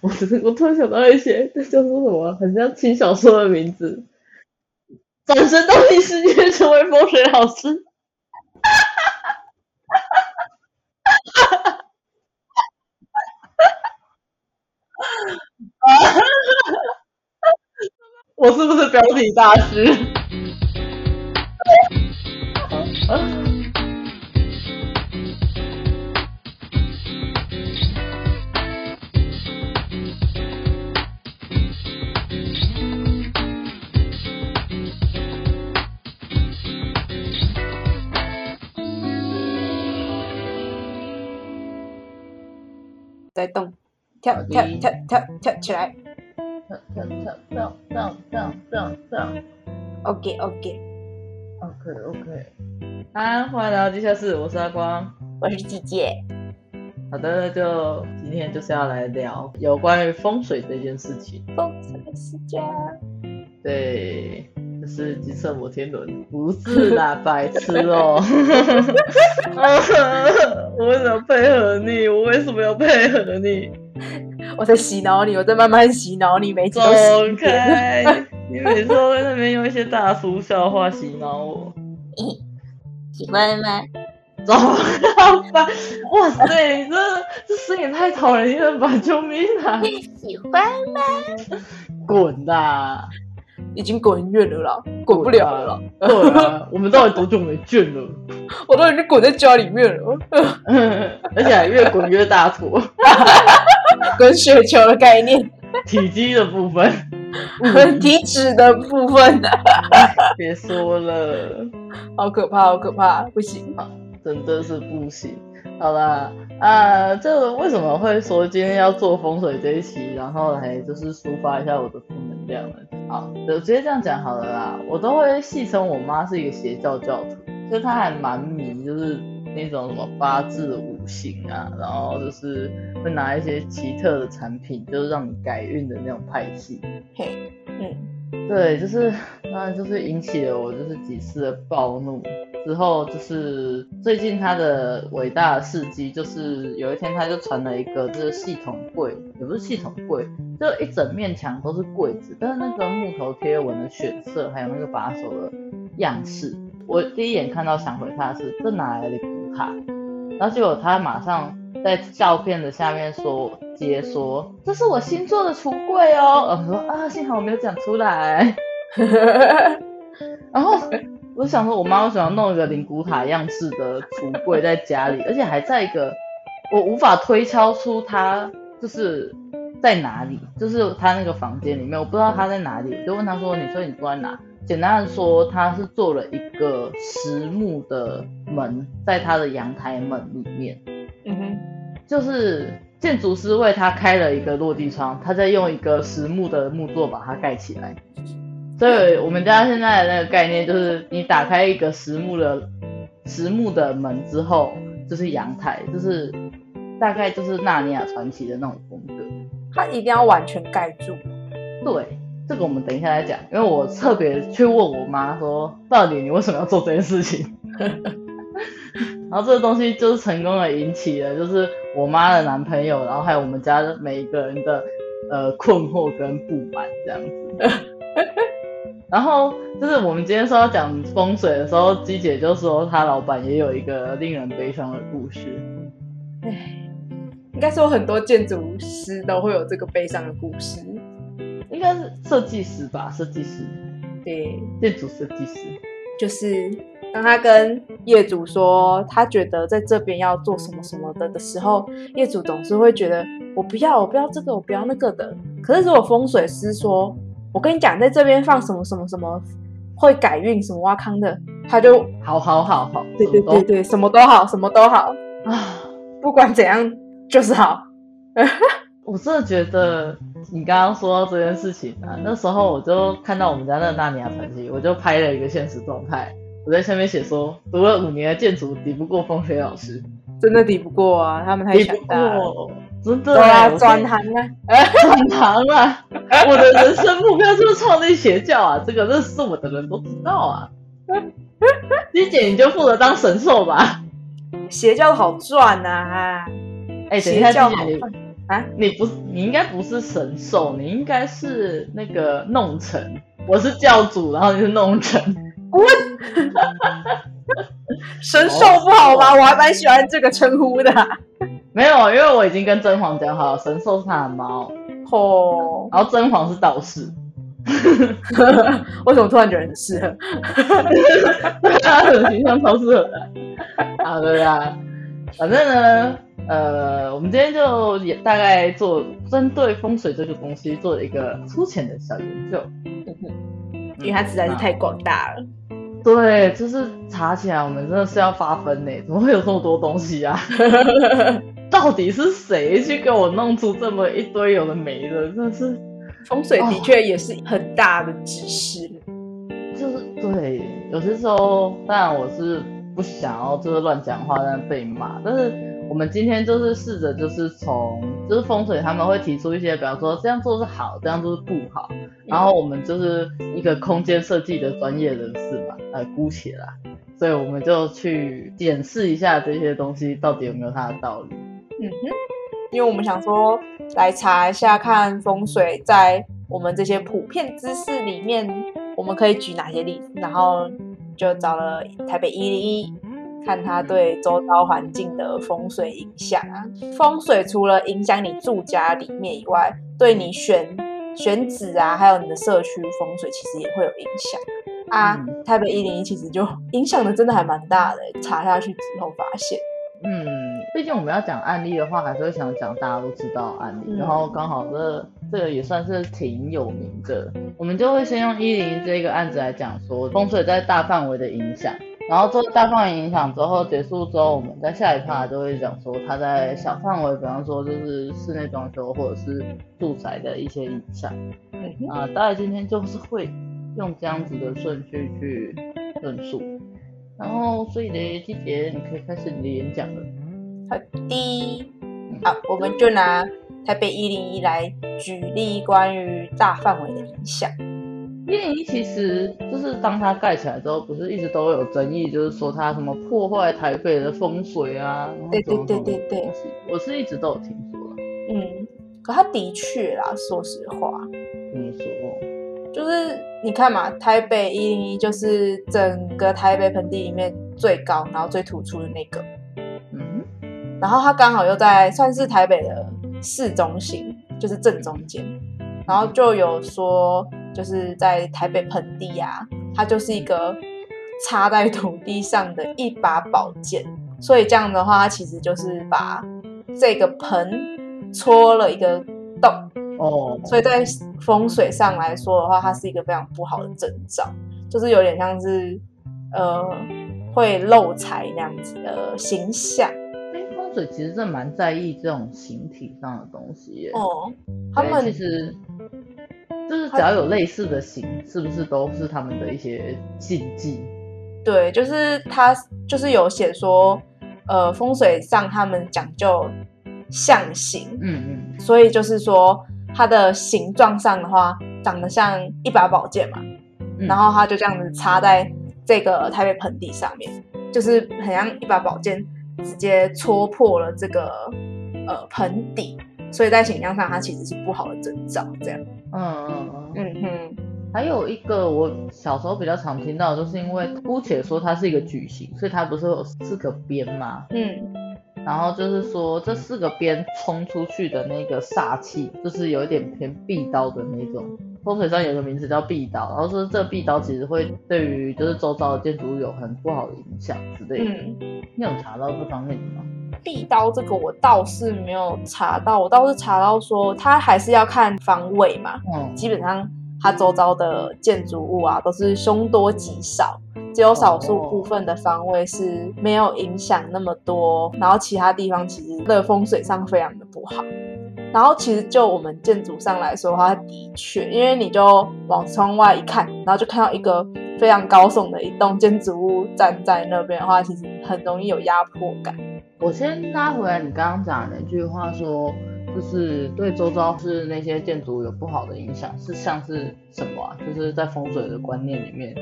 我只是我突然想到一些，这叫做什么？很像轻小说的名字。转身到异世界成为风水老师。我是不是标题大师？跳跳起来，跳跳跳跳跳跳跳跳。OK OK OK OK。啊，欢迎来到地下室，我是阿光，我是季姐。好的，就今天就是要来聊有关于风水这件事情。风水世家。对。是金色摩天轮，不是啦，白痴哦！我为什么配合你？我为什么要配合你？我在洗脑你，我在慢慢洗脑你，每次都走开！你每次都在那边用一些大叔笑话洗脑我。喜欢吗？走吧！哇塞，你这这声音也太讨人厌了吧！救命啊！你喜欢吗？滚的！已经滚远了啦，滚不了了啦。对啊，我们到底多久没见了？我都已经滚在家里面了，而且还越滚越大坨，滚雪球的概念。体积的部分，体脂的部分。别说了，好可怕，好可怕，不行，真的是不行。好啦，啊，这个为什么会说今天要做风水这一期，然后来就是抒发一下我的负能量呢？好，就直接这样讲好了啦。我都会戏称我妈是一个邪教教徒，所以她还蛮迷，就是那种什么八字五行啊，然后就是会拿一些奇特的产品，就是让你改运的那种派系。嘿，嗯，对，就是那就是引起了我就是几次的暴怒。之后就是最近他的伟大的事迹，就是有一天他就传了一个这个系统柜，也不是系统柜，就一整面墙都是柜子，但是那个木头贴纹的选色还有那个把手的样式，我第一眼看到想回他的是这哪来的卡，然后结果他马上在照片的下面说接说这是我新做的橱柜哦，我说啊幸好我没有讲出来，然后。我想说，我妈为什么要弄一个灵骨塔样式的橱柜在家里，而且还在一个我无法推敲出它就是在哪里，就是他那个房间里面，我不知道他在哪里，我就问他说：“你说你坐在哪？”简单的说，他是做了一个实木的门在他的阳台门里面，嗯哼，就是建筑师为他开了一个落地窗，他在用一个实木的木座把它盖起来。所以我们家现在的那个概念就是，你打开一个实木的实木的门之后，就是阳台，就是大概就是《纳尼亚传奇》的那种风格。它一定要完全盖住。对，这个我们等一下再讲，因为我特别去问我妈说，到底你为什么要做这件事情？然后这个东西就是成功的引起了，就是我妈的男朋友，然后还有我们家的每一个人的呃困惑跟不满这样子。然后就是我们今天说要讲风水的时候，鸡姐就说她老板也有一个令人悲伤的故事。唉，应该说很多建筑师都会有这个悲伤的故事。应该是设计师吧，设计师。对，建筑设计师。就是当他跟业主说他觉得在这边要做什么什么的的时候，业主总是会觉得我不要，我不要这个，我不要那个的。可是如果风水师说，我跟你讲，在这边放什么什么什么会改运，什么挖坑的，他就好好好好，对对对对，什么都好，什么都好啊，不管怎样就是好。我真的觉得你刚刚说到这件事情啊，那时候我就看到我们家那个纳尼亚传奇，我就拍了一个现实状态，我在下面写说，读了五年的建筑抵不过风水老师，真的抵不过啊，他们太强大了。真的啊，转行啊，转行啊！我的人生目标就是创立邪教啊！这个认识我的人都知道啊。丽姐，你就负责当神兽吧。邪教好赚啊！哎、欸，等一下，丽姐，啊，你不是，你应该不是神兽，你应该是那个弄臣。我是教主，然后你是弄臣。滚 神兽不好吗？我还蛮喜欢这个称呼的。没有，因为我已经跟甄嬛讲好了，神兽是他的猫。哦，然后甄嬛是道士。为什么突然觉得很适合？他的形象超适合的。好的呀，反正呢，呃，我们今天就也大概做针对风水这个东西做了一个粗浅的小研究。因为它实在是太广大了。对，就是查起来我们真的是要发疯呢，怎么会有这么多东西啊？到底是谁去给我弄出这么一堆有的没的？真的是风水的确也是很大的知识。哦，就是对，有些时候当然我是不想要就是乱讲话，但被骂，但是。我们今天就是试着，就是从就是风水他们会提出一些，比方说这样做是好，这样做是不好。然后我们就是一个空间设计的专业人士嘛，呃，姑且啦，所以我们就去检视一下这些东西到底有没有它的道理。嗯哼，因为我们想说来查一下，看风水在我们这些普遍知识里面，我们可以举哪些例子，然后就找了台北一零一。看它对周遭环境的风水影响啊，风水除了影响你住家里面以外，对你选选址啊，还有你的社区风水其实也会有影响啊。嗯、台北一零一其实就 影响的真的还蛮大的，查下去之后发现。嗯，毕竟我们要讲案例的话，还是会想讲大家都知道案例，嗯、然后刚好这这个也算是挺有名的，我们就会先用一零这个案子来讲说风水在大范围的影响。然后做大范围影响之后结束之后，我们在下一趴就会讲说它在小范围，比方说就是室内装修或者是住宅的一些影响。啊，大概今天就是会用这样子的顺序去论述。然后所以呢，季杰你可以开始你的演讲了。好的，好，我们就拿台北一零一来举例关于大范围的影响。一零一其实就是当它盖起来之后，不是一直都有争议，就是说它什么破坏台北的风水啊？对对对对对，我是一直都有听说。嗯，可它的确啦，说实话。怎么说？就是你看嘛，台北一零一就是整个台北盆地里面最高，然后最突出的那个。嗯。然后它刚好又在算是台北的市中心，就是正中间。然后就有说。就是在台北盆地啊，它就是一个插在土地上的一把宝剑，所以这样的话，它其实就是把这个盆戳了一个洞哦，所以在风水上来说的话，它是一个非常不好的征兆，就是有点像是呃会漏财那样子的形象。风水其实真的蛮在意这种形体上的东西耶。哦，他们其实。就是只要有类似的形，是不是都是他们的一些禁忌？对，就是他就是有写说，呃，风水上他们讲究象形，嗯嗯，所以就是说它的形状上的话，长得像一把宝剑嘛，嗯、然后它就这样子插在这个台北盆地上面，就是很像一把宝剑直接戳破了这个呃盆底。所以在形象上，它其实是不好的征兆，这样。嗯嗯嗯嗯哼。还有一个我小时候比较常听到，就是因为姑且说它是一个矩形，所以它不是有四个边吗？嗯。然后就是说这四个边冲出去的那个煞气，就是有一点偏壁刀的那种。风水上有个名字叫壁刀，然后说这壁刀其实会对于就是周遭的建筑物有很不好的影响之类的。嗯。你有查到这方面的吗？壁刀这个我倒是没有查到，我倒是查到说它还是要看方位嘛。嗯，基本上它周遭的建筑物啊都是凶多吉少，只有少数部分的方位是没有影响那么多，然后其他地方其实的风水上非常的不好。然后其实就我们建筑上来说的话，的确，因为你就往窗外一看，然后就看到一个非常高耸的一栋建筑物站在那边的话，其实很容易有压迫感。我先拉回来你刚刚讲的那句话说，说就是对周遭是那些建筑有不好的影响，是像是什么啊？就是在风水的观念里面，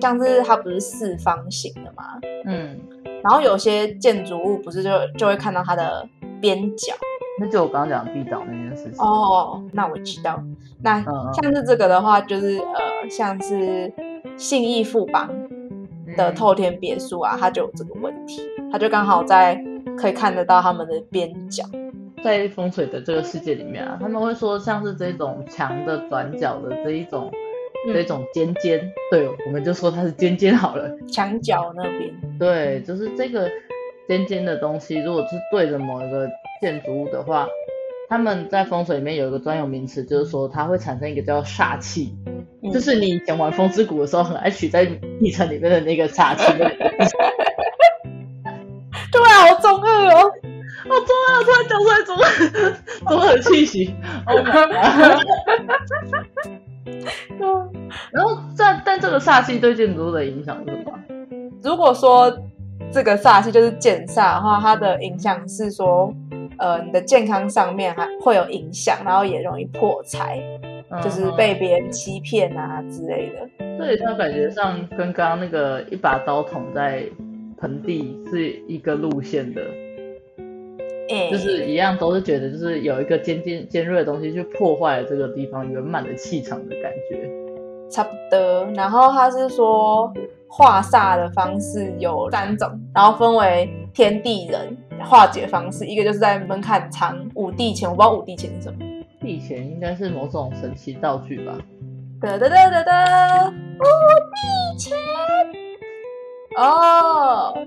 像是它不是四方形的吗？嗯，然后有些建筑物不是就就会看到它的边角，那就我刚刚讲的地岛那件事情。哦，那我知道。那像是这个的话，就是呃，像是信义富邦的透天别墅啊，它就有这个问题，它就刚好在可以看得到他们的边角。在风水的这个世界里面啊，他们会说像是这种墙的转角的这一种。这种尖尖，嗯、对，我们就说它是尖尖好了。墙角那边，对，就是这个尖尖的东西，如果是对着某一个建筑物的话，他们在风水里面有一个专有名词，就是说它会产生一个叫煞气，嗯、就是你以前玩风之谷的时候很爱取在地层里面的那个煞气。对啊，好中二哦，好 中二，突然讲出来中二，中二的气息。然后但但这个煞气对建筑物的影响是什么？如果说这个煞气就是减煞的话，它的影响是说，呃，你的健康上面还会有影响，然后也容易破财，嗯、就是被别人欺骗啊之类的。所以它感觉上跟刚刚那个一把刀捅在盆地是一个路线的。就是一样，都是觉得就是有一个尖尖尖锐的东西去破坏了这个地方圆满的气场的感觉，差不多。然后他是说化煞的方式有三种，然后分为天地人化解方式，一个就是在门槛藏五帝钱，我不知道五帝钱是什么。帝钱应该是某种神奇道具吧？哒哒哒哒哒，五帝钱。哦。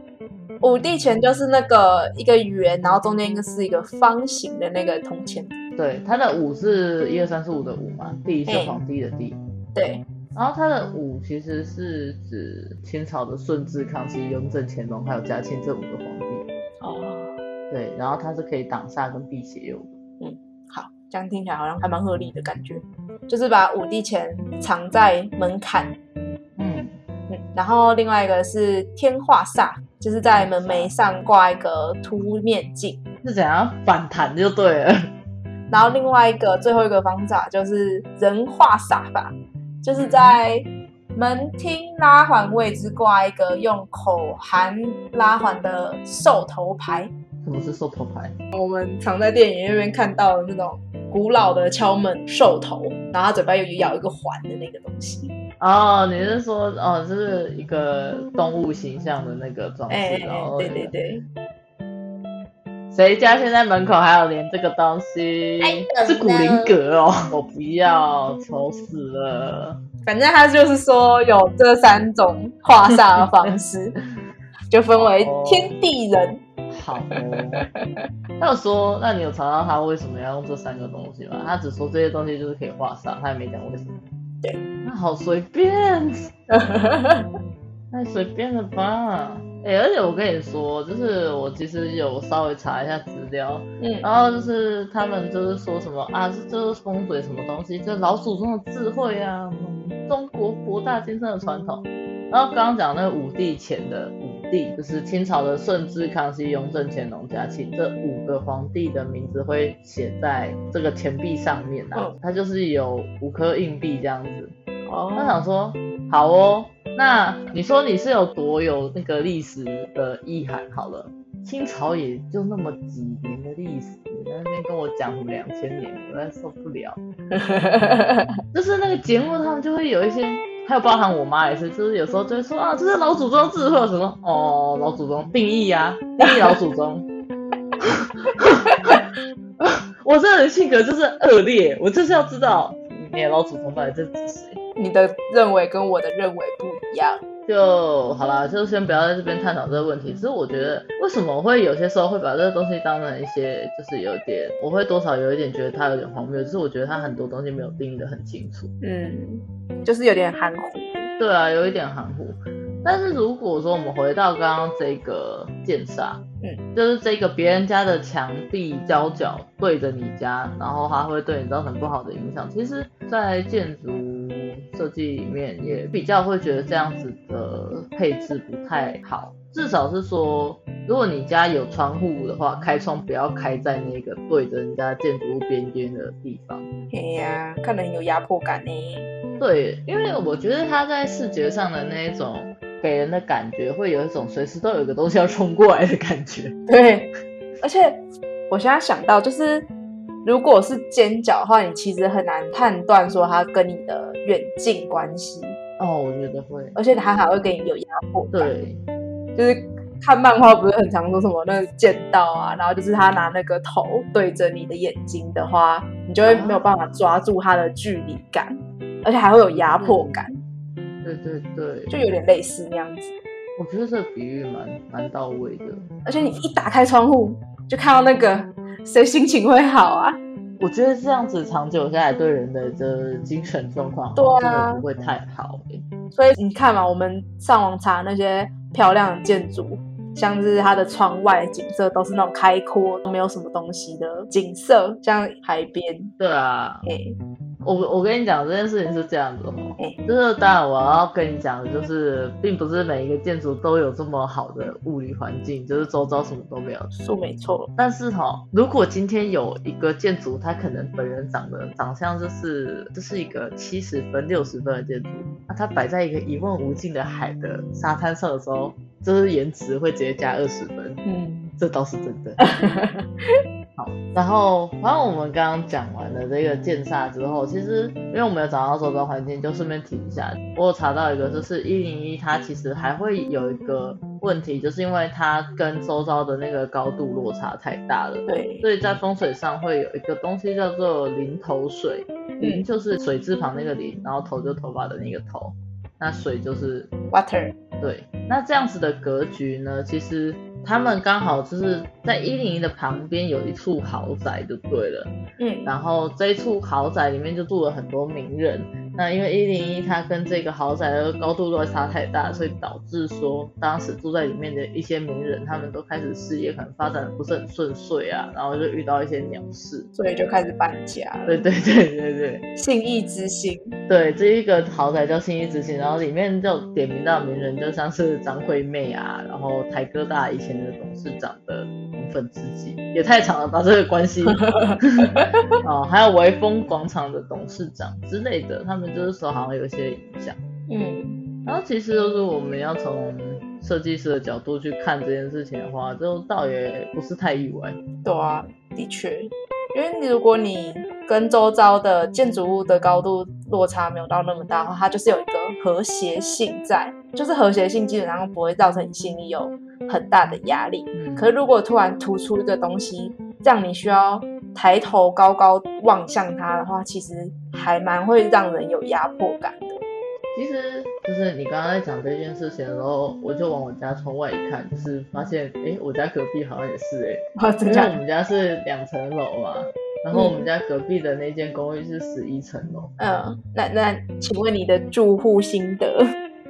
五帝钱就是那个一个圆，然后中间应该是一个方形的那个铜钱。对，它的五是一二三四五的五嘛，帝是皇帝的帝。对，然后它的五其实是指清朝的顺治、康熙、雍正、乾隆还有嘉庆这五个皇帝。哦。对，然后它是可以挡煞跟辟邪用的。嗯，好，这样听起来好像还蛮合理的感觉，就是把五帝钱藏在门槛。嗯嗯，然后另外一个是天化煞。就是在门楣上挂一个凸面镜，是怎样反弹就对了。然后另外一个最后一个方法就是人化煞法，就是在门厅拉环位置挂一个用口含拉环的兽头牌。什么是兽头牌？我们常在电影院看到的那种古老的敲门兽头，然后他嘴巴又咬一个环的那个东西。哦，你是说哦，这是一个动物形象的那个装饰，欸、然后、那个、对对对，谁家现在门口还有连这个东西？哎、是古灵阁哦，我不要，丑死了。反正他就是说有这三种画煞的方式，就分为天地人。好、哦，他有说，那你有查到他为什么要用这三个东西吗？他只说这些东西就是可以画煞，他也没讲为什么。对，那好随便，太随便了吧？哎、欸，而且我跟你说，就是我其实有稍微查一下资料，嗯，然后就是他们就是说什么啊，这这是风水什么东西，就老祖宗的智慧啊，中国博大精深的传统。然后刚刚讲那个五帝钱的五帝，就是清朝的顺治、康熙、雍正、乾隆、嘉庆这五个皇帝的名字会写在这个钱币上面啊，哦、它就是有五颗硬币这样子。哦，他想说，好哦，那你说你是有多有那个历史的意涵？好了，清朝也就那么几年的历史，你在那边跟我讲什么两千年，我实在受不了。就是那个节目，他们就会有一些。还有包含我妈也是，就是有时候就会说啊，这是老祖宗智慧什么哦，老祖宗定义、啊，定义老祖宗。我这人性格就是恶劣，我就是要知道你老祖宗到底在指谁。你的认为跟我的认为不一样，就好啦，就先不要在这边探讨这个问题。其实我觉得，为什么我会有些时候会把这个东西当成一些，就是有点，我会多少有一点觉得它有点荒谬，就是我觉得它很多东西没有定义得很清楚。嗯。就是有点含糊，对啊，有一点含糊。但是如果说我们回到刚刚这个剑煞，嗯，就是这个别人家的墙壁交角对着你家，然后它会对你造成不好的影响。其实，在建筑设计里面也比较会觉得这样子的配置不太好。至少是说，如果你家有窗户的话，开窗不要开在那个对着人家建筑物边边的地方。对呀、啊，看得很有压迫感呢。对，因为我觉得它在视觉上的那一种给人的感觉，会有一种随时都有一个东西要冲过来的感觉。对，而且我现在想到就是，如果是尖角的话，你其实很难判断说它跟你的远近关系。哦，我觉得会，而且它还会给你有压迫感。对，就是看漫画不是很常说什么那个剑道啊，然后就是他拿那个头对着你的眼睛的话，你就会没有办法抓住它的距离感，啊、而且还会有压迫感。对对对，就有点类似那样子。我觉得这个比喻蛮蛮到位的。而且你一打开窗户，就看到那个，谁心情会好啊？我觉得这样子长久下来，对人的这精神状况对啊不会太好，欸。所以你看嘛，我们上网查那些漂亮的建筑，像是它的窗外景色都是那种开阔、没有什么东西的景色，像海边。对啊。欸我我跟你讲这件事情是这样子哦，欸、就是当然我要跟你讲的就是，并不是每一个建筑都有这么好的物理环境，就是周遭什么都没有，说没错。但是哈、哦，如果今天有一个建筑，它可能本人长得长相就是这是一个七十分、六十分的建筑，那它摆在一个一望无尽的海的沙滩上的时候，就是颜值会直接加二十分。嗯，这倒是真的。好，然后，反正我们刚刚讲完了这个剑煞之后，其实因为我们有找到周遭环境，就顺便提一下，我有查到一个，就是一零一，它其实还会有一个问题，就是因为它跟周遭的那个高度落差太大了，对，所以在风水上会有一个东西叫做零头水，嗯就是水字旁那个零，然后头就头发的那个头，那水就是 water，对，那这样子的格局呢，其实。他们刚好就是在一零一的旁边有一处豪宅就对了，嗯，然后这一处豪宅里面就住了很多名人。那因为一零一它跟这个豪宅的高度落差太大，所以导致说当时住在里面的一些名人，他们都开始事业可能发展的不是很顺遂啊，然后就遇到一些鸟事，所以就开始搬家。对对对对对，信义之星。对，这一个豪宅叫信义之星，然后里面就点名到名人，就像是张惠妹啊，然后台哥大以前的董事长的红粉知己，也太长了吧这个关系。哦，还有微风广场的董事长之类的，他们。就是说好像有些影响，嗯，然后其实就是我们要从设计师的角度去看这件事情的话，就倒也不是太意外。对啊，的确，因为你如果你跟周遭的建筑物的高度落差没有到那么大的话，它就是有一个和谐性在，就是和谐性基本上不会造成你心里有很大的压力。嗯，可是如果突然突出一个东西，让你需要。抬头高高望向他的话，其实还蛮会让人有压迫感的。其实就是你刚刚在讲这件事情的时候，我就往我家窗外一看，就是发现，哎，我家隔壁好像也是哎、欸，因为我们家是两层楼嘛，然后我们家隔壁的那间公寓是十一层楼。嗯，那那请问你的住户心得？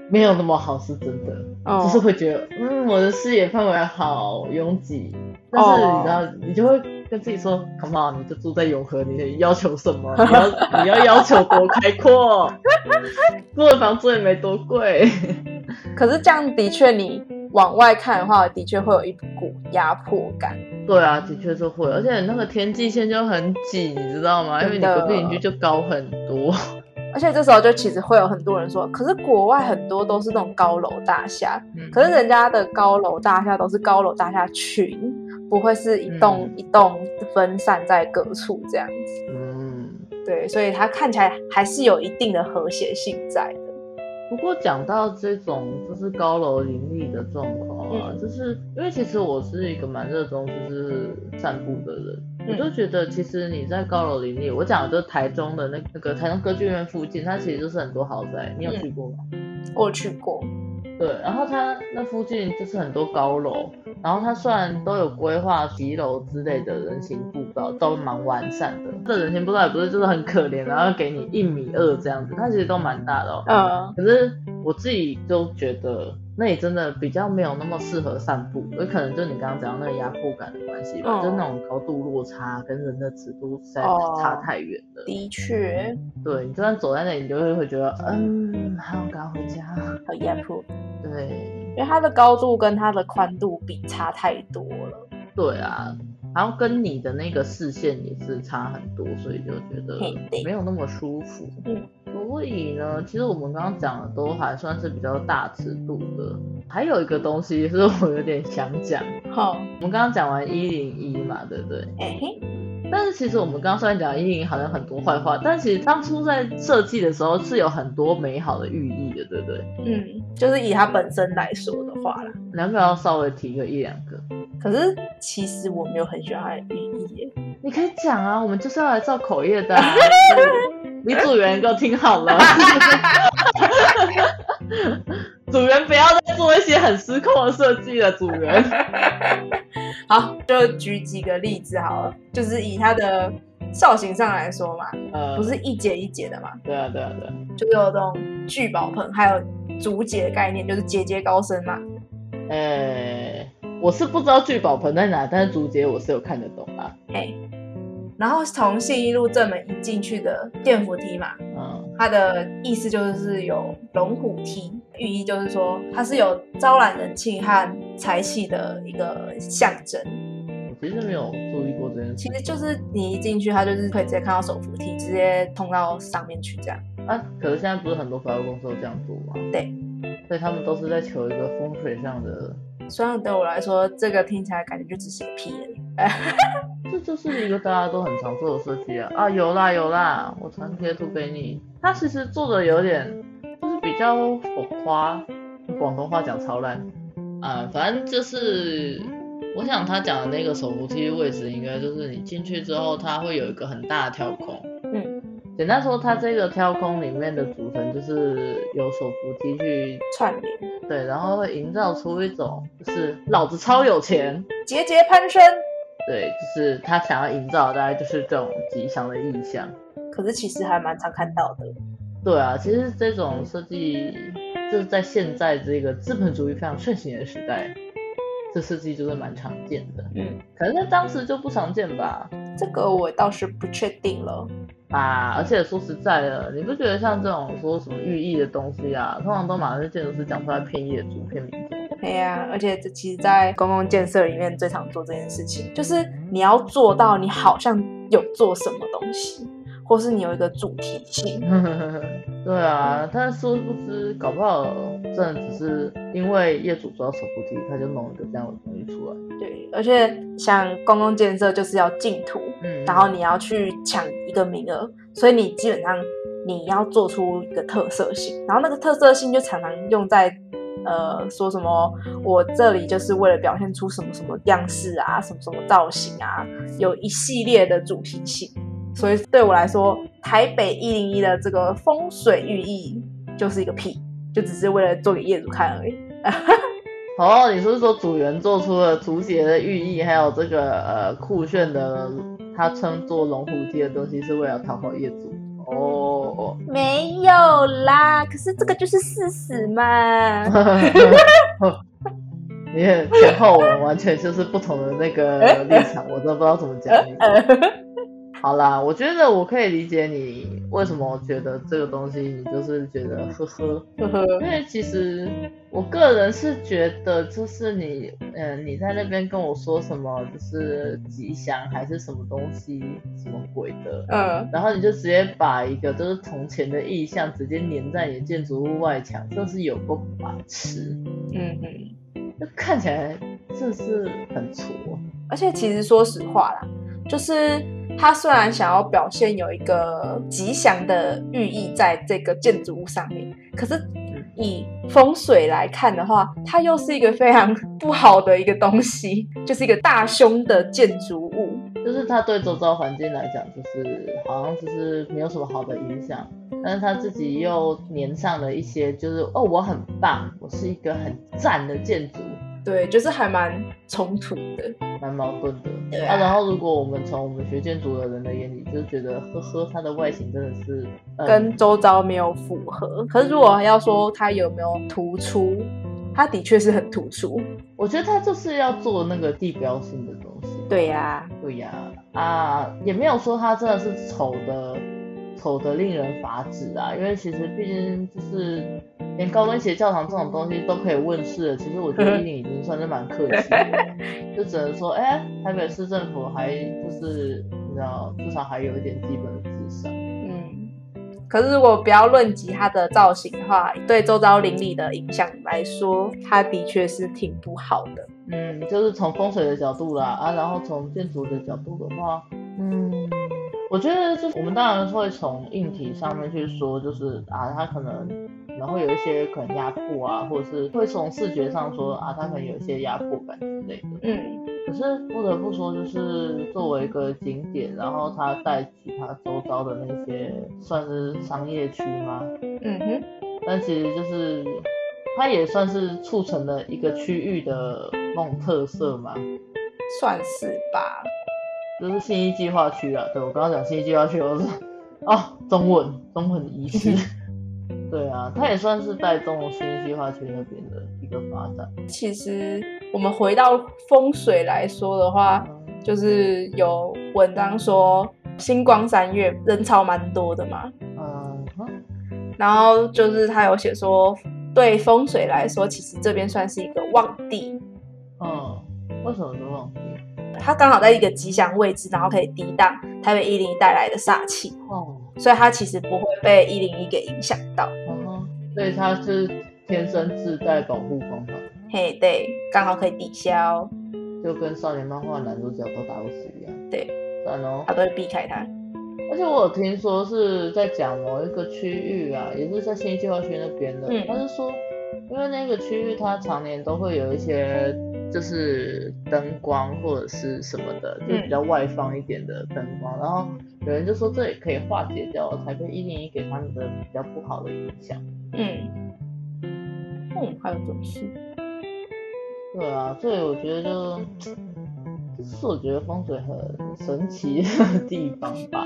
没有那么好，是真的，哦、就是会觉得，嗯，我的视野范围好拥挤，但是你知道，哦、你就会跟自己说，Come on，你就住在永和，你要求什么？你要你要要求多开阔？租的房租也没多贵。可是这样的确，你往外看的话，的确会有一股压迫感。对啊，的确是会，而且那个天际线就很挤，你知道吗？因为你隔壁邻居就高很多。而且这时候就其实会有很多人说，可是国外很多都是那种高楼大厦，嗯、可是人家的高楼大厦都是高楼大厦群，不会是一栋一栋分散在各处这样子。嗯，对，所以它看起来还是有一定的和谐性在的。不过讲到这种就是高楼林立的状况啊，嗯、就是因为其实我是一个蛮热衷就是散步的人，嗯、我就觉得其实你在高楼林立，我讲的就是台中的那那个台中歌剧院附近，它其实就是很多豪宅，你有去过吗？嗯、我有去过。对，然后它那附近就是很多高楼，然后它虽然都有规划骑楼之类的人行步道，都蛮完善的。这人行步道也不是就是很可怜，然后给你一米二这样子，它其实都蛮大的哦。嗯。可是我自己就觉得那里真的比较没有那么适合散步，有可能就你刚刚讲的那个压迫感的关系吧，嗯、就那种高度落差跟人的尺度实在差太远了。的确。对，你就算走在那里，你就会会觉得，嗯，还要赶回家，好压迫。对，因为它的高度跟它的宽度比差太多了。对啊，然后跟你的那个视线也是差很多，所以就觉得没有那么舒服。嗯，所以呢，其实我们刚刚讲的都还算是比较大尺度的。还有一个东西是我有点想讲。好，我们刚刚讲完一零一嘛，对不对？但是其实我们刚刚虽然讲阴影好像很多坏话，但其实当初在设计的时候是有很多美好的寓意的，对不对？嗯，就是以它本身来说的话啦。你要不要稍微提个一两个？可是其实我没有很喜欢它的寓意耶。你可以讲啊，我们就是要来造口业的啊。你组员给我听好了，组员不要再做一些很失控的设计了，组员。好，就举几个例子好了，就是以它的造型上来说嘛，呃，不是一节一节的嘛？对啊，对啊，对啊，就是有这种聚宝盆，还有竹节的概念，就是节节高升嘛。呃、欸，我是不知道聚宝盆在哪，但是竹节我是有看得懂啊。嘿。然后从信义路正门一进去的电扶梯嘛，嗯，它的意思就是有龙虎梯，寓意就是说它是有招揽人气和财气的一个象征。我其实没有注意过这件事。其实就是你一进去，它就是可以直接看到手扶梯，直接通到上面去这样。啊，可是现在不是很多百货公司都这样做吗？对，所以他们都是在求一个风水上的。虽然对我来说，这个听起来感觉就只是个屁而已。这就是一个大家都很常做的设计啊！啊，有啦有啦，我传贴图给你。它其实做的有点，较浮夸，广东话讲超烂。啊，反正就是，我想他讲的那个手扶梯位置，应该就是你进去之后，它会有一个很大的跳空。嗯。简单说，它这个跳空里面的组成就是有手扶梯去串联。对，然后会营造出一种就是老子超有钱，节节攀升。对，就是他想要营造的大概就是这种吉祥的意象。可是其实还蛮常看到的。对啊，其实这种设计就是在现在这个资本主义非常盛行的时代，这设计就是蛮常见的。嗯，可能在当时就不常见吧。这个我倒是不确定了。啊，而且说实在的，你不觉得像这种说什么寓意的东西啊，通常都马上是建筑师讲出来骗业主、骗民众。对呀、啊，而且这其实，在公共建设里面最常做这件事情，就是你要做到你好像有做什么东西，或是你有一个主题性。对啊，但是殊不知，搞不好真的只是因为业主主要手扶梯，他就弄一个这样的东西出来。对，而且像公共建设就是要净土，嗯，然后你要去抢一个名额，所以你基本上你要做出一个特色性，然后那个特色性就常常用在。呃，说什么？我这里就是为了表现出什么什么样式啊，什么什么造型啊，有一系列的主题性。所以对我来说，台北一零一的这个风水寓意就是一个屁，就只是为了做给业主看而已。哦，你是不是说组员做出了竹节的寓意，还有这个呃酷炫的，他称作龙虎梯的东西，是为了讨好业主？哦，没有啦，可是这个就是事实嘛。你看前后文完全就是不同的那个立场，我都不知道怎么讲。好啦，我觉得我可以理解你为什么觉得这个东西，你就是觉得呵呵。呵呵，因为其实我个人是觉得，就是你，嗯，你在那边跟我说什么，就是吉祥还是什么东西，什么鬼的，嗯，然后你就直接把一个就是铜钱的意象直接粘在你的建筑物外墙，这是有够白痴，嗯嗯，那看起来这是很挫，而且其实说实话啦，就是。他虽然想要表现有一个吉祥的寓意在这个建筑物上面，可是以风水来看的话，它又是一个非常不好的一个东西，就是一个大凶的建筑物。就是它对周遭环境来讲，就是好像就是没有什么好的影响，但是他自己又粘上了一些，就是哦，我很棒，我是一个很赞的建筑。对，就是还蛮冲突的，蛮矛盾的。对啊，啊，然后如果我们从我们学建筑的人的眼里，就是觉得呵呵，它的外形真的是、嗯、跟周遭没有符合。可是如果要说它有没有突出，它的确是很突出。我觉得它就是要做那个地标性的东西。对呀、啊，对呀、啊，啊，也没有说它真的是丑的。丑得令人发指啊！因为其实毕竟就是连高跟鞋教堂这种东西都可以问世了，其实我觉得一零已经算是蛮客气的，就只能说，哎、欸，台北市政府还就是你知道，至少还有一点基本的智商。嗯，可是如果不要论及它的造型的话，对周遭邻里的影响来说，它的确是挺不好的。嗯，就是从风水的角度啦，啊，然后从建筑的角度的话，嗯，我觉得就是我们当然会从硬体上面去说，就是啊，它可能可能会有一些可能压迫啊，或者是会从视觉上说啊，它可能有一些压迫感之类的。嗯。可是不得不说，就是作为一个景点，然后它带起它周遭的那些算是商业区吗？嗯哼。但其实就是它也算是促成了一个区域的那种特色嘛。算是吧。就是新一计划区啊，对，我刚刚讲新一计划区，我是哦，中文中文的意思。对啊，它也算是带动新一计划区那边的一个发展。其实我们回到风水来说的话，就是有文章说星光三月人潮蛮多的嘛。嗯。然后就是他有写说，对风水来说，其实这边算是一个旺地。嗯，为什么是旺地？它刚好在一个吉祥位置，然后可以抵挡台北一零一带来的煞气。哦。所以它其实不会被一零一给影响到。所以它是天生自带保护方法。嘿，对，刚好可以抵消，就跟少年漫画男主角都打不死一样。对，算哦，他都会避开他。而且我有听说是在讲某一个区域啊，也是在信义计划区那边的。嗯，他是说，因为那个区域它常年都会有一些就是灯光或者是什么的，就比较外放一点的灯光，嗯、然后有人就说这也可以化解掉台北一零一给他们的比较不好的影响。嗯，嗯，还有这种事？对啊，所以我觉得就，这是我觉得风水很神奇的地方吧。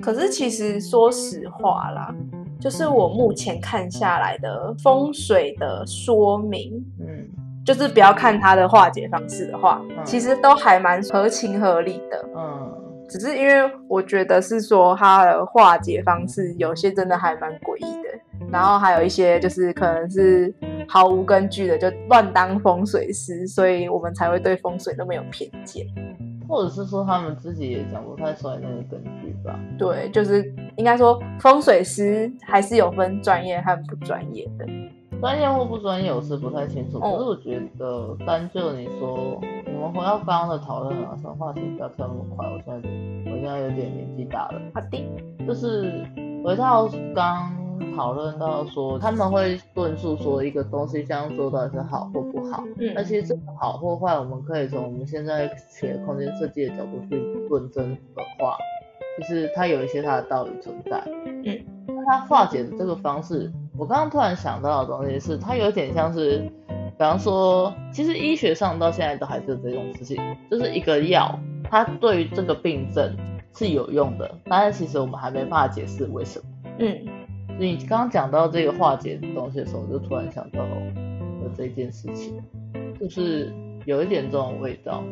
可是其实说实话啦，就是我目前看下来的风水的说明，嗯，就是不要看它的化解方式的话，嗯、其实都还蛮合情合理的。嗯。只是因为我觉得是说它的化解方式有些真的还蛮诡异的，然后还有一些就是可能是毫无根据的，就乱当风水师，所以我们才会对风水那么有偏见，或者是说他们自己也讲不太出来那个根据吧？对，就是应该说风水师还是有分专业和不专业的。专业或不专业，我是不太清楚。可是我觉得，单就你说，我们回到刚刚的讨论啊，说话题不要跳那么快。我现在，我现在有点年纪大了。好的。就是回到刚讨论到说，他们会论述说一个东西这样做到底是好或不好。嗯。那其实这个好或坏，我们可以从我们现在学空间设计的角度去论证的话，就是它有一些它的道理存在。嗯。那它化解的这个方式。我刚刚突然想到的东西是，它有点像是，比方说，其实医学上到现在都还是有这种事情，就是一个药，它对于这个病症是有用的，但是其实我们还没办法解释为什么。嗯，你刚刚讲到这个化解的东西的时候，我就突然想到了这件事情，就是有一点这种味道。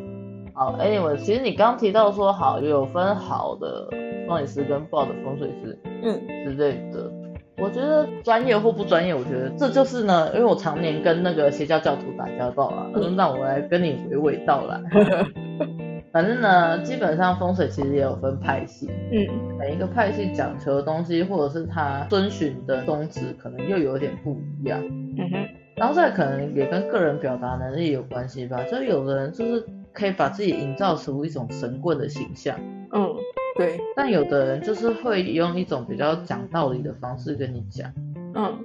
好，anyway，其实你刚刚提到说好有分好的风水师跟不好的风水师，嗯之类的。我觉得专业或不专业，我觉得这就是呢，因为我常年跟那个邪教教徒打交道啊，嗯、那我来跟你娓娓道来。反正呢，基本上风水其实也有分派系，嗯，每一个派系讲求的东西，或者是他遵循的宗旨，可能又有点不一样。嗯哼，然后再可能也跟个人表达能力有关系吧，就有的人就是可以把自己营造出一种神棍的形象。嗯。对，但有的人就是会用一种比较讲道理的方式跟你讲，嗯，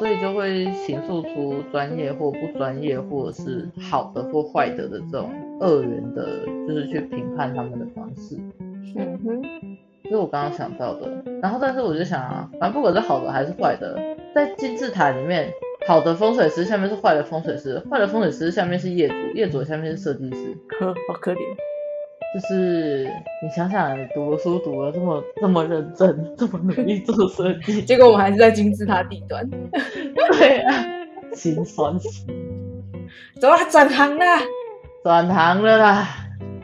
所以就会形塑出专业或不专业，或者是好的或坏的的这种二元的，就是去评判他们的方式。嗯哼，这是我刚刚想到的。然后，但是我就想啊，反正不管是好的还是坏的，在金字塔里面，好的风水师下面是坏的风水师，坏的风水师下面是业主，业主下面是设计师。呵，好可怜。就是你想想，读书读了这么这么认真，这么努力做设计，结果我们还是在金字塔底端。对啊，心酸死。走啊，转行啦，转行了啦，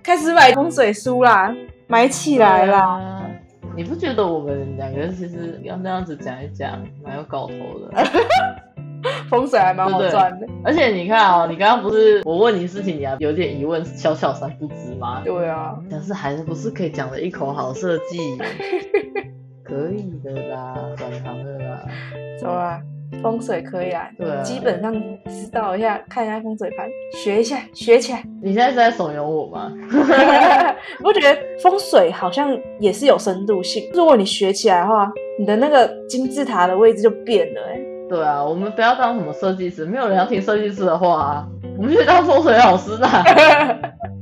开始买风水书啦，买起来啦。啊、你不觉得我们两个人其实要那样子讲一讲，蛮有搞头的？风水还蛮好赚的，而且你看哦，你刚刚不是我问你事情，你还有点疑问，小小三不知吗？对啊，但是还是不是可以讲的一口好设计，可以的。啦，转行了啦。走啊，风水可以啊，对啊，基本上知道一下，看一下风水盘，学一下，学起来。你现在是在怂恿我吗？你 不觉得风水好像也是有深度性？如果你学起来的话，你的那个金字塔的位置就变了哎、欸。对啊，我们不要当什么设计师，没有人要听设计师的话啊。我们去当风水老师啦。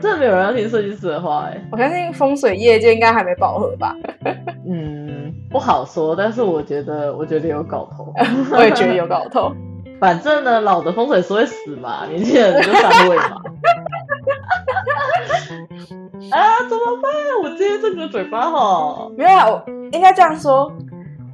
真的没有人要听设计师的话哎、欸。我相信风水业界应该还没饱和吧？嗯，不好说，但是我觉得，我觉得有搞头。我也觉得有搞头。反正呢，老的风水师会死嘛，年轻人就上位嘛。啊，怎么办？我今天这个嘴巴哈，没有啊，我应该这样说。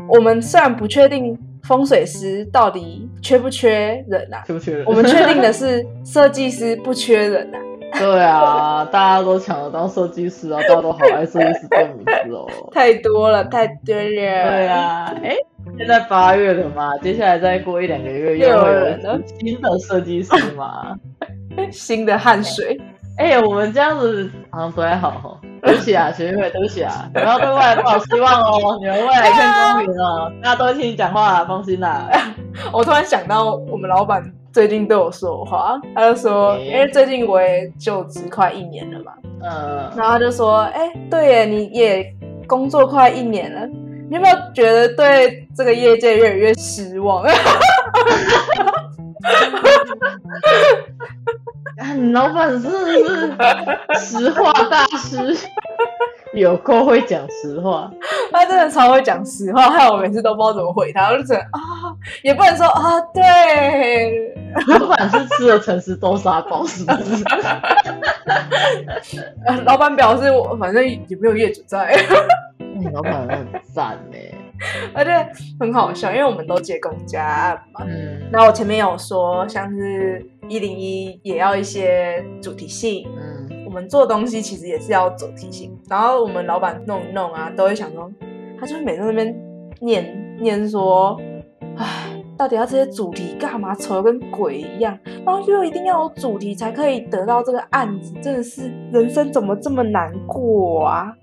我们虽然不确定风水师到底缺不缺人啊，缺不缺人？我们确定的是设计师不缺人啊。对啊，大家都抢着当设计师啊，大家都好爱设计师这个名字哦。太多了，太多了。对啊，哎，现在八月了嘛，接下来再过一两个月又会有新的设计师嘛，新的汗水。哎，我们这样子好像不太好哈。对不起啊，学妹，对不起啊，不要对未来抱希望哦，你们未来一片光明哦，大家都会听你讲话，放心啦。我突然想到，我们老板最近对我说话，他就说，因为最近我也就职快一年了嘛，嗯，然后他就说，哎，对耶，你也工作快一年了，你有没有觉得对这个业界越来越失望？老板是不是实话大师？有够会讲实话，他真的超会讲实话，害我每次都不知道怎么回他。我就觉得啊，也不能说啊，对，老板是吃了诚实豆沙包，是不是？老板表示我反正也没有业主在。你 老板很赞呢，而且很好笑，因为我们都接公家案嘛。嗯。然后我前面有说，像是一零一也要一些主题性。嗯。我们做东西其实也是要主题性。然后我们老板弄一弄啊，都会想说，他就会每次在那边念念说，唉，到底要这些主题干嘛？丑的跟鬼一样。然后又一定要有主题才可以得到这个案子，真的是人生怎么这么难过啊？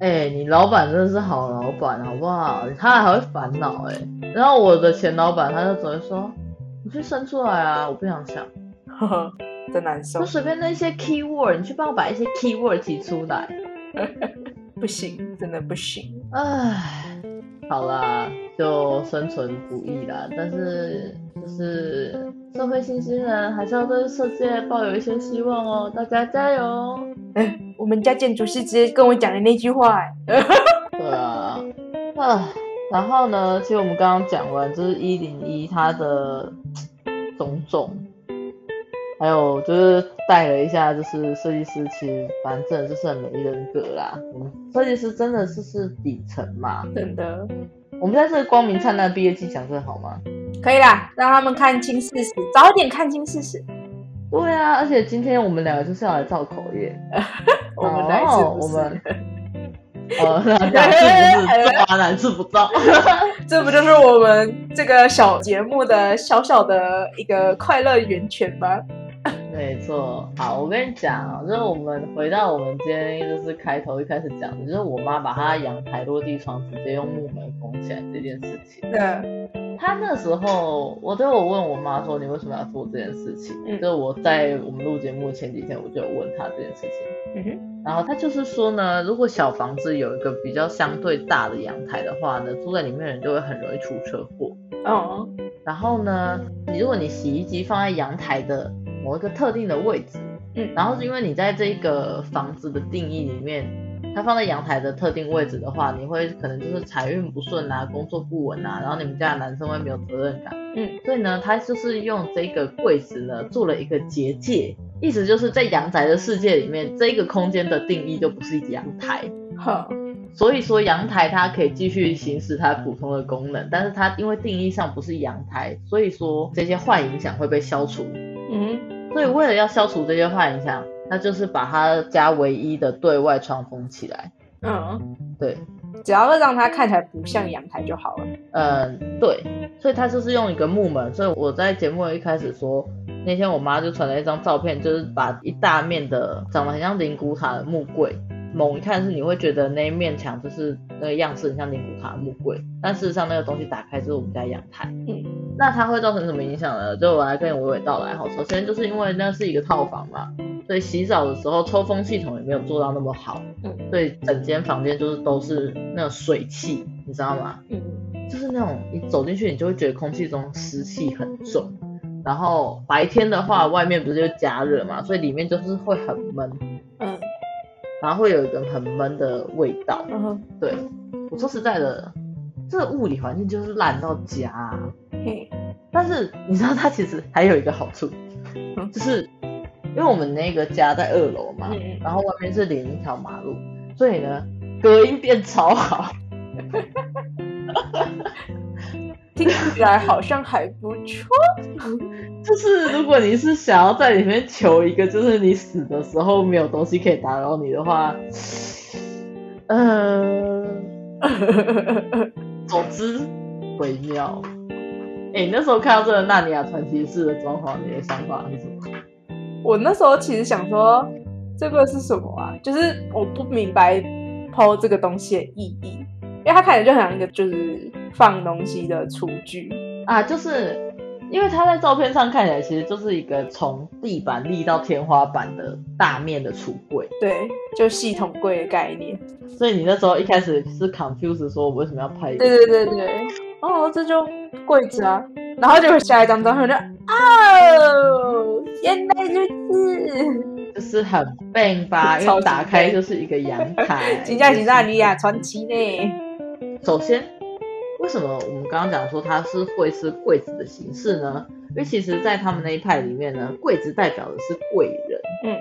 哎、欸，你老板真的是好老板，好不好？他还会烦恼哎。然后我的前老板他就只会说：“你去生出来啊，我不想想。”呵呵，真难受。就随便那些 keyword，你去帮我把一些 keyword 提出来。不行，真的不行。唉，好啦，就生存不易啦。但是就是社会新鲜人还是要对世界抱有一些希望哦，大家加油！欸我们家建筑师直接跟我讲的那句话，对啊，啊，然后呢，其实我们刚刚讲完就是一零一它的种种，还有就是带了一下，就是设计师其实反正就是很没人格啦。嗯，设计师真的是是底层嘛，真的。我们在这个光明灿烂毕业季讲这好吗？可以啦，让他们看清事实，早点看清事实。对啊，而且今天我们两个就是要来造口业。我们？我们呃，哪次不是造，哪次不造？这不就是我们这个小节目的小小的一个快乐源泉吗？没错，好，我跟你讲啊，就是我们回到我们今天就是开头一开始讲的，就是我妈把她阳台落地窗直接用木门封起来这件事情。对。她那时候，我就有问我妈说，你为什么要做这件事情？嗯、就是我在我们录节目前几天，我就有问她这件事情。嗯哼。然后她就是说呢，如果小房子有一个比较相对大的阳台的话呢，住在里面的人就会很容易出车祸。哦。然后呢，你如果你洗衣机放在阳台的某一个特定的位置，嗯，然后是因为你在这个房子的定义里面，它放在阳台的特定位置的话，你会可能就是财运不顺啊，工作不稳啊，然后你们家的男生会没有责任感，嗯，所以呢，他就是用这个柜子呢做了一个结界，意思就是在阳宅的世界里面，这个空间的定义就不是阳台，好，所以说阳台它可以继续行使它普通的功能，但是它因为定义上不是阳台，所以说这些坏影响会被消除，嗯。所以为了要消除这些坏影响，那就是把他家唯一的对外窗封起来。嗯，对，只要会让它看起来不像阳台就好了。嗯，对，所以他就是用一个木门。所以我在节目一开始说，那天我妈就传了一张照片，就是把一大面的长得很像灵骨塔的木柜猛一看是你会觉得那一面墙就是那个样式很像灵骨塔木柜，但事实上那个东西打开就是我们家阳台。嗯，那它会造成什么影响呢？就我来跟你娓娓道来哈。首先就是因为那是一个套房嘛，所以洗澡的时候抽风系统也没有做到那么好，嗯，所以整间房间就是都是那种水汽，你知道吗？嗯，就是那种你走进去你就会觉得空气中湿气很重，然后白天的话外面不是就加热嘛，所以里面就是会很闷。嗯。然后会有一个很闷的味道，嗯哼，对，我说实在的，这个物理环境就是烂到家啊，嘿，但是你知道它其实还有一个好处，嗯，就是因为我们那个家在二楼嘛，嗯，然后外面是连一条马路，所以呢隔音变超好。听起来好像还不错，就是如果你是想要在里面求一个，就是你死的时候没有东西可以打扰你的话，呃，总之微妙。哎、欸，你那时候看到这个《纳尼亚传奇》式的装潢，你的想法是什么？我那时候其实想说，这个是什么啊？就是我不明白抛这个东西的意义，因为它看起来就很像一个就是。放东西的厨具啊，就是因为它在照片上看起来其实就是一个从地板立到天花板的大面的橱柜，对，就系统柜的概念。所以你那时候一开始是 confuse 说我为什么要拍一个？对对对对，哦，这就柜子啊，然后就下一张照片就哦，原来如此，就是很笨吧？因为打开就是一个阳台，金价金纳尼亚传奇呢。首先。为什么我们刚刚讲说它是会是柜子的形式呢？因为其实，在他们那一派里面呢，柜子代表的是贵人。嗯，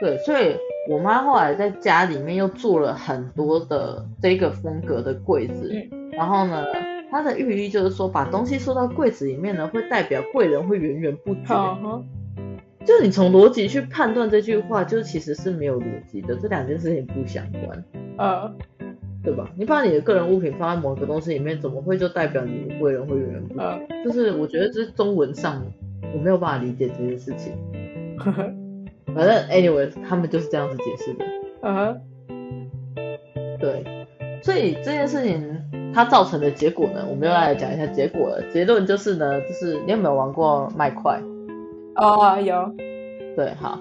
对，所以我妈后来在家里面又做了很多的这个风格的柜子。嗯，然后呢，它的寓意就是说，把东西收到柜子里面呢，会代表贵人会源源不绝。嗯，就你从逻辑去判断这句话，就其实是没有逻辑的，这两件事情不相关。嗯。对吧？你把你的个人物品放在某一个东西里面，怎么会就代表你的贵人会源源不绝？嗯、就是我觉得这是中文上我没有办法理解这件事情。反正 anyway，他们就是这样子解释的。嗯哼。对，所以这件事情它造成的结果呢，我们又来讲一下结果了。结论就是呢，就是你有没有玩过麦块？哦，有。对，好。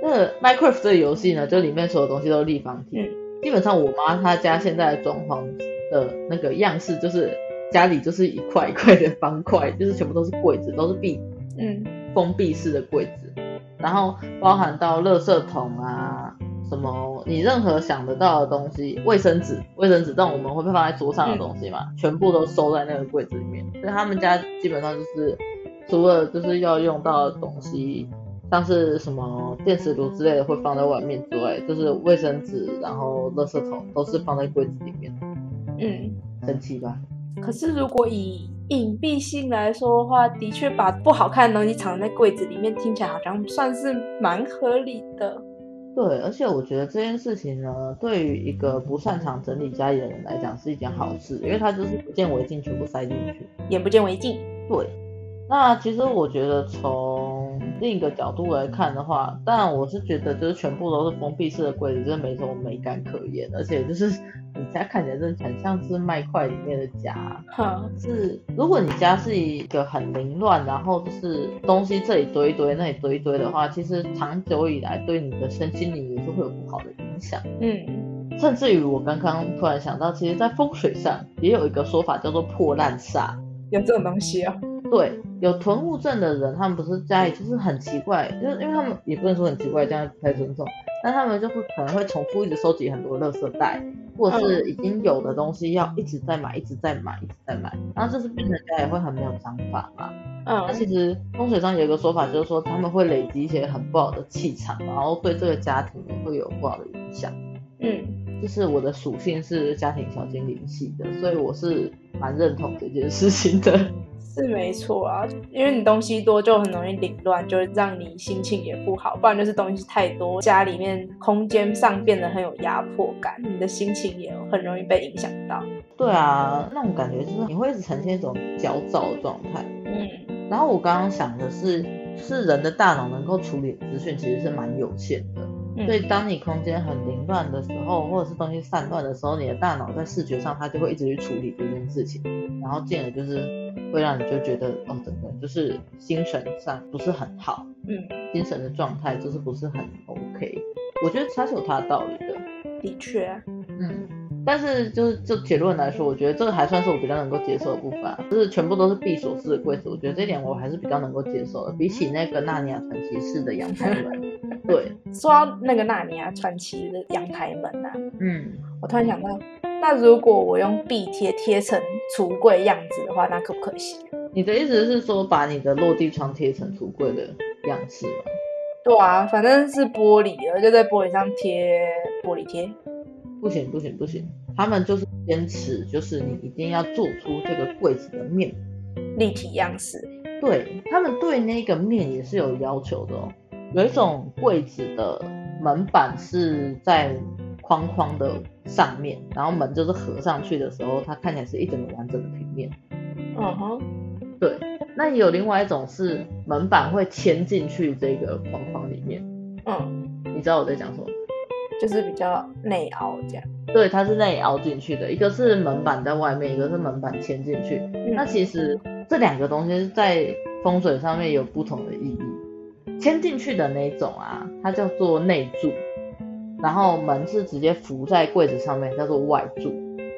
那个 Minecraft 这个游戏呢，就里面所有东西都是立方体。嗯基本上我妈她家现在的装潢的那个样式，就是家里就是一块一块的方块，就是全部都是柜子，都是闭，嗯，封闭式的柜子，然后包含到垃圾桶啊，什么你任何想得到的东西，卫生纸，卫生纸这种我们会放在桌上的东西嘛，嗯、全部都收在那个柜子里面，所以他们家基本上就是除了就是要用到的东西。像是什么电磁炉之类的会放在外面之外，就是卫生纸，然后垃圾桶都是放在柜子里面。嗯，神奇吧？可是如果以隐蔽性来说的话，的确把不好看的东西藏在柜子里面，听起来好像算是蛮合理的。对，而且我觉得这件事情呢，对于一个不擅长整理家里的人来讲是一件好事，因为他就是不见为净，全部塞进去，眼不见为净。对。那其实我觉得从另一个角度来看的话，当然我是觉得就是全部都是封闭式的柜子，真的没什么美感可言，而且就是 你家看起来真的很像是麦块里面的家。哈，是如果你家是一个很凌乱，然后就是东西这里堆一堆，那里堆一堆的话，其实长久以来对你的身心灵也是会有不好的影响。嗯，甚至于我刚刚突然想到，其实在风水上也有一个说法叫做破烂煞，有这种东西啊？对。有囤物症的人，他们不是家里就是很奇怪，就是因为他们也不能说很奇怪，这样不太尊重，但他们就会可能会重复一直收集很多垃圾袋，或者是已经有的东西要一直在买，一直在买，一直在买，然后就是变成家也会很没有章法嘛。嗯，那其实风水上有一个说法，就是说他们会累积一些很不好的气场，然后对这个家庭也会有不好的影响。嗯，就是我的属性是家庭小精灵系的，所以我是蛮认同这件事情的。是没错啊，因为你东西多就很容易凌乱，就让你心情也不好。不然就是东西太多，家里面空间上变得很有压迫感，你的心情也很容易被影响到。对啊，那种感觉就是你会一直呈现一种焦躁的状态。嗯，然后我刚刚想的是，是人的大脑能够处理资讯其实是蛮有限的。嗯、所以当你空间很凌乱的时候，或者是东西散乱的时候，你的大脑在视觉上它就会一直去处理这件事情，然后进而就是会让你就觉得哦，整个人就是精神上不是很好，嗯，精神的状态就是不是很 OK。我觉得它是有它的道理的，的确、啊，嗯。但是就是就结论来说，我觉得这个还算是我比较能够接受的部分，就是全部都是闭锁式的柜子，我觉得这点我还是比较能够接受的，比起那个纳尼亚传奇式的阳台门。对，说到那个纳尼亚传奇的阳台门呐、啊，嗯，我突然想到，那如果我用壁贴贴成橱柜样子的话，那可不可行？你的意思是说把你的落地窗贴成橱柜的样式吗？对啊，反正是玻璃的，就在玻璃上贴玻璃贴。不行不行不行，他们就是坚持，就是你一定要做出这个柜子的面立体样式。对，他们对那个面也是有要求的哦。有一种柜子的门板是在框框的上面，然后门就是合上去的时候，它看起来是一整个完整的平面。嗯哼，对。那有另外一种是门板会嵌进去这个框框里面。嗯，你知道我在讲什么？就是比较内凹这样，对，它是内凹进去的，一个是门板在外面，一个是门板嵌进去。嗯、那其实这两个东西在风水上面有不同的意义。嵌进去的那种啊，它叫做内柱，然后门是直接浮在柜子上面，叫做外柱。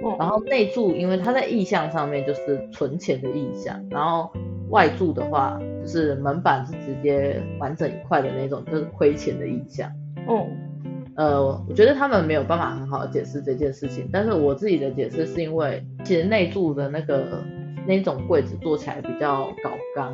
嗯、然后内柱因为它在意象上面就是存钱的意象，然后外柱的话就是门板是直接完整一块的那种，就是亏钱的意象。嗯。呃，我觉得他们没有办法很好的解释这件事情，但是我自己的解释是因为，其实内柱的那个那种柜子做起来比较搞刚，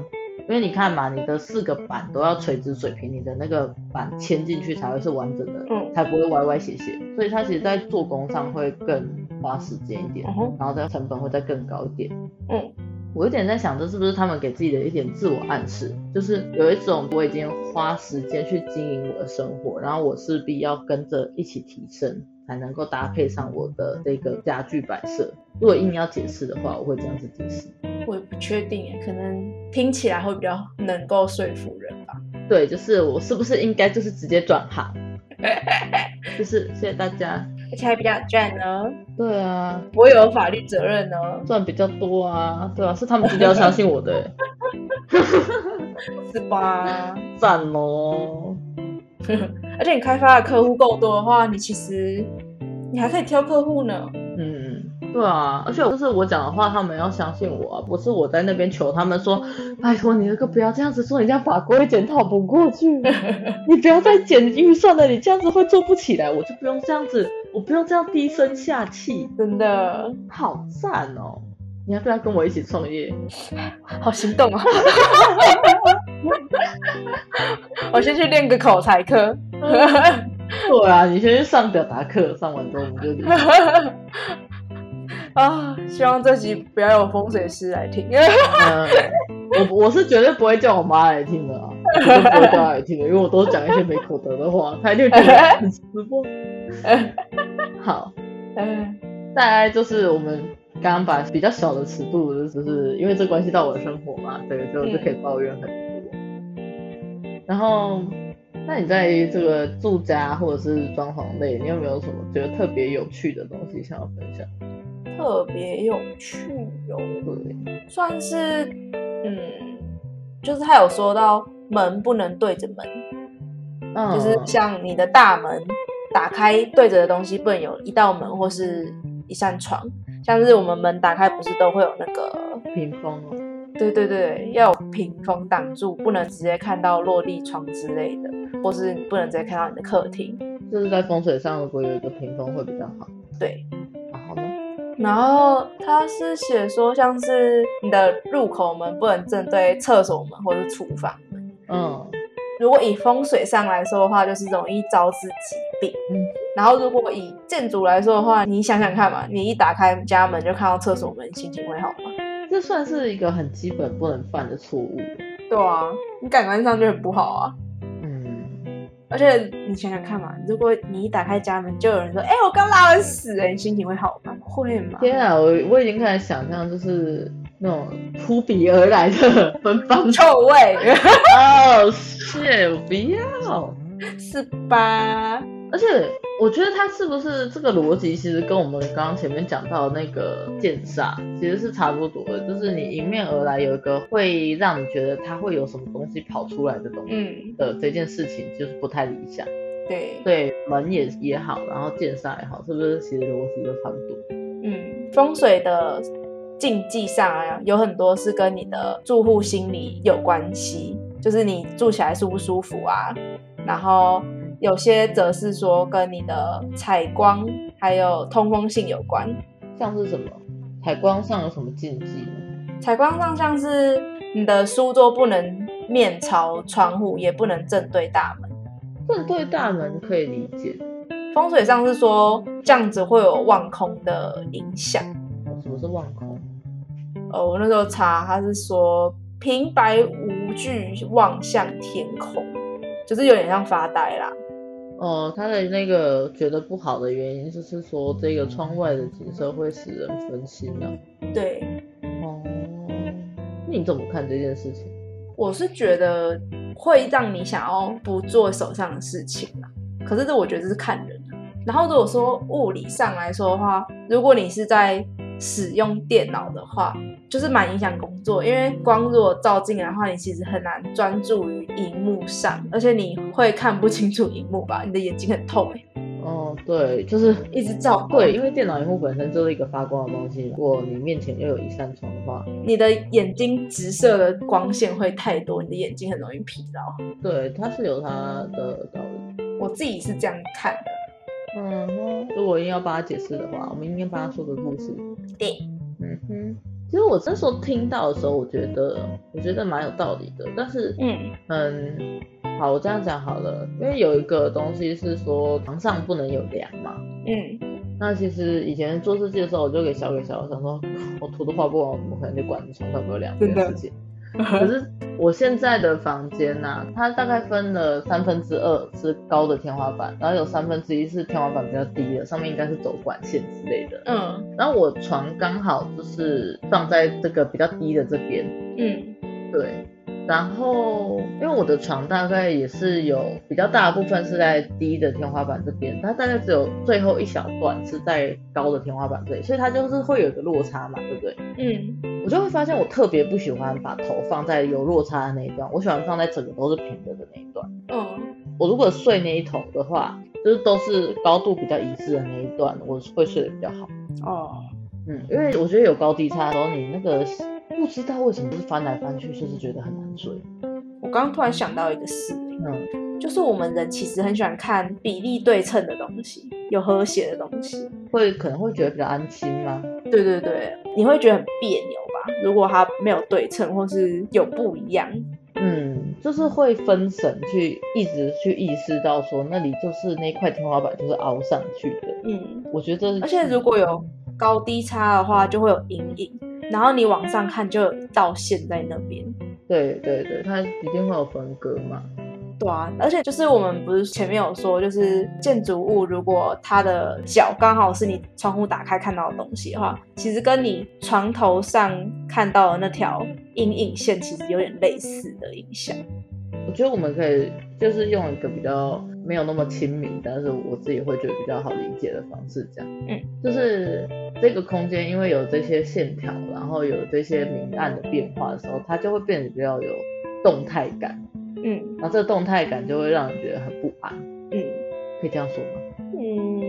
因为你看嘛，你的四个板都要垂直水平，你的那个板嵌进去才会是完整的，嗯，才不会歪歪斜斜，所以它其实在做工上会更花时间一点，然后这成本会再更高一点，嗯。我有点在想，这是不是他们给自己的一点自我暗示？就是有一种我已经花时间去经营我的生活，然后我势必要跟着一起提升，才能够搭配上我的这个家具摆设。如果硬要解释的话，我会这样子解释。我也不确定，可能听起来会比较能够说服人吧。对，就是我是不是应该就是直接转行？就是谢谢大家。而且还比较赚呢，对啊，我有法律责任呢，赚比较多啊，对啊，是他们比较相信我的，是吧？赞哦！而且你开发的客户够多的话，你其实你还可以挑客户呢。嗯，对啊，而且就是我讲的话，他们要相信我啊，不是我在那边求他们说，拜托你那个不要这样子做，你这样法规检讨不过去，你不要再减预算了，你这样子会做不起来，我就不用这样子。我不用这样低声下气，真的好赞哦！你要不要跟我一起创业？好心动啊！我先去练个口才课。对啊，你先去上表达课，上完之后我们就 离。啊，希望这集不要有风水师来听。嗯、我我是绝对不会叫我妈来听的啊，绝对不会叫她来听的，因为我都讲一些没口德的话，他一定觉得很直播。好，嗯，大概就是我们刚刚把比较小的尺度，就是因为这关系到我的生活嘛，对，所以我就可以抱怨很多。嗯、然后，那你在这个住家或者是装潢类，你有没有什么觉得特别有趣的东西想要分享？特别有趣哟、哦，对，算是，嗯，就是他有说到门不能对着门，嗯，就是像你的大门。打开对着的东西不能有一道门或是一扇窗，像是我们门打开不是都会有那个屏风哦？对对对，要有屏风挡住，不能直接看到落地窗之类的，或是你不能直接看到你的客厅。就是在风水上，如果有一个屏风会比较好。对，然后呢？然后他是写说，像是你的入口门不能正对厕所门或是厨房门。嗯。如果以风水上来说的话，就是容易招致疾病。嗯，然后如果以建筑来说的话，你想想看嘛，你一打开家门就看到厕所门，心情会好吗？这算是一个很基本不能犯的错误。对啊，你感官上就很不好啊。嗯，而且你想想看嘛，如果你一打开家门，就有人说：“哎、欸，我刚拉完屎。”哎，你心情会好吗？会吗？天啊，我我已经开始想象，就是那种扑鼻而来的芬芳臭味。哦。是，我不要。是吧？而且我觉得它是不是这个逻辑，其实跟我们刚刚前面讲到那个剑煞其实是差不多的，就是你迎面而来有一个会让你觉得它会有什么东西跑出来的东西的这件事情，就是不太理想。对对，门也也好，然后剑煞也好，是不是其实逻辑都差不多？嗯，风水的禁忌上啊，有很多是跟你的住户心理有关系，就是你住起来舒不舒服啊。然后有些则是说跟你的采光还有通风性有关。像是什么？采光上有什么禁忌吗？采光上像是你的书桌不能面朝窗户，也不能正对大门。正对大门可以理解。风水上是说这样子会有望空的影响。什么是望空？呃，我那时候查，他是说平白无惧望向天空，就是有点像发呆啦。哦，他的那个觉得不好的原因就是说这个窗外的景色会使人分心啊。对。哦，那你怎么看这件事情？我是觉得会让你想要不做手上的事情啦。可是这我觉得这是看人。然后如果说物理上来说的话，如果你是在使用电脑的话，就是蛮影响工作，因为光如果照进来的话，你其实很难专注于荧幕上，而且你会看不清楚荧幕吧？你的眼睛很痛哎。哦，对，就是一直照。对，因为电脑荧幕本身就是一个发光的东西，如果你面前又有一扇窗的话，你的眼睛直射的光线会太多，你的眼睛很容易疲劳。对，它是有它的道理。我自己是这样看的。嗯哼，如果硬要帮他解释的话，我们应该帮他说个故事。对，嗯哼，其实我那时候听到的时候，我觉得我觉得蛮有道理的。但是，嗯嗯，好，我这样讲好了，因为有一个东西是说床上不能有梁嘛。嗯，那其实以前做设计的时候，我就给小给小，我想说我图都画不完，我怎么可能就管床上没有梁这件事情？可是我现在的房间呐、啊，它大概分了三分之二是高的天花板，然后有三分之一是天花板比较低的，上面应该是走管线之类的。嗯，然后我床刚好就是放在这个比较低的这边。嗯，对。然后，因为我的床大概也是有比较大的部分是在低的天花板这边，它大概只有最后一小段是在高的天花板这里，所以它就是会有一个落差嘛，对不对？嗯，我就会发现我特别不喜欢把头放在有落差的那一段，我喜欢放在整个都是平的的那一段。嗯，我如果睡那一头的话，就是都是高度比较一致的那一段，我会睡得比较好。哦，嗯，因为我觉得有高低差的时候，你那个。不知道为什么就是翻来翻去，就是觉得很难睡。我刚刚突然想到一个事，嗯，就是我们人其实很喜欢看比例对称的东西，有和谐的东西，会可能会觉得比较安心吗？对对对，你会觉得很别扭吧？如果它没有对称，或是有不一样，嗯，就是会分神去一直去意识到说那里就是那块天花板就是凹上去的，嗯，我觉得，而且如果有高低差的话，就会有阴影。然后你往上看，就有一道线在那边。对对对，它一定会有分割嘛。对啊，而且就是我们不是前面有说，就是建筑物如果它的角刚好是你窗户打开看到的东西的话，其实跟你床头上看到的那条阴影线其实有点类似的影响。我觉得我们可以就是用一个比较没有那么亲民，但是我自己会觉得比较好理解的方式讲，嗯，就是这个空间因为有这些线条，然后有这些明暗的变化的时候，它就会变得比较有动态感，嗯，然后这个动态感就会让人觉得很不安，嗯，可以这样说吗？嗯，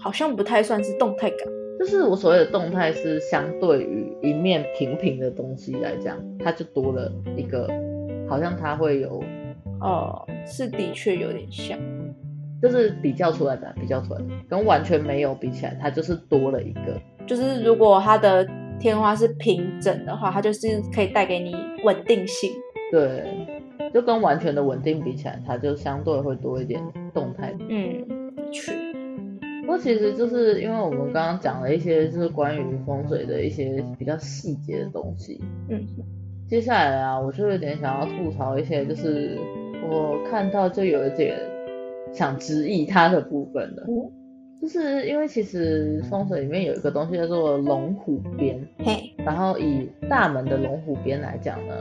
好像不太算是动态感，就是我所谓的动态是相对于一面平平的东西来讲，它就多了一个。好像它会有，哦，是的确有点像，就是比较出来的，比较出来的，跟完全没有比起来，它就是多了一个。就是如果它的天花是平整的话，它就是可以带给你稳定性。对，就跟完全的稳定比起来，它就相对会多一点动态。嗯，的确。不过其实就是因为我们刚刚讲了一些就是关于风水的一些比较细节的东西。嗯。接下来啊，我就有点想要吐槽一些，就是我看到就有一点想质疑它的部分了。嗯，就是因为其实风水里面有一个东西叫做龙虎边，嘿，然后以大门的龙虎边来讲呢，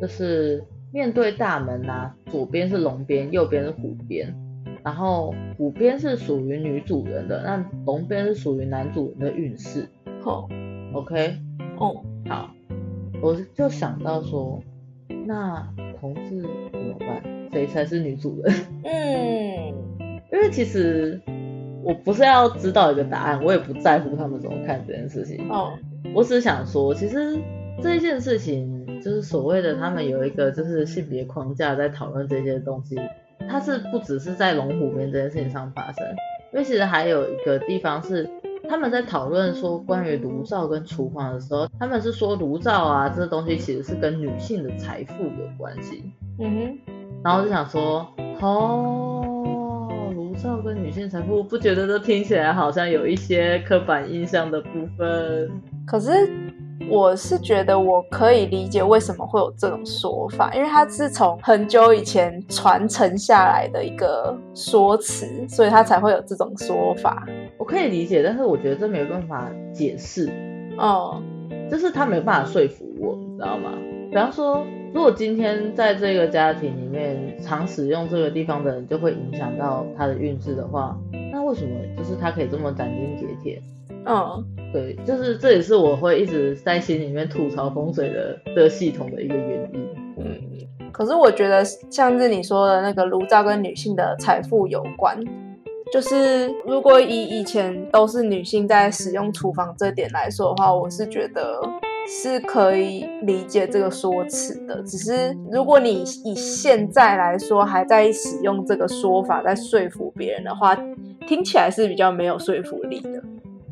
就是面对大门啊，左边是龙边，右边是虎边，然后虎边是属于女主人的，那龙边是属于男主人的运势。好，OK，哦，好，我就想到说，那同志怎么办？谁才是女主人？嗯，因为其实我不是要知道一个答案，我也不在乎他们怎么看这件事情。哦，我只是想说，其实这一件事情。就是所谓的他们有一个就是性别框架在讨论这些东西，它是不只是在龙虎边这件事情上发生，因为其实还有一个地方是他们在讨论说关于炉灶跟厨房的时候，他们是说炉灶啊这个东西其实是跟女性的财富有关系。嗯哼，然后就想说，哦，炉灶跟女性财富，不觉得这听起来好像有一些刻板印象的部分？可是。我是觉得我可以理解为什么会有这种说法，因为它是从很久以前传承下来的一个说辞，所以它才会有这种说法。我可以理解，但是我觉得这没办法解释。哦，就是他没办法说服我，你知道吗？比方说，如果今天在这个家庭里面常使用这个地方的人，就会影响到他的运势的话，那为什么就是他可以这么斩钉截铁？嗯。对，就是这也是我会一直在心里面吐槽风水的这个系统的一个原因。嗯，可是我觉得像是你说的那个炉灶跟女性的财富有关，就是如果以以前都是女性在使用厨房这点来说的话，我是觉得是可以理解这个说辞的。只是如果你以现在来说还在使用这个说法在说服别人的话，听起来是比较没有说服力的。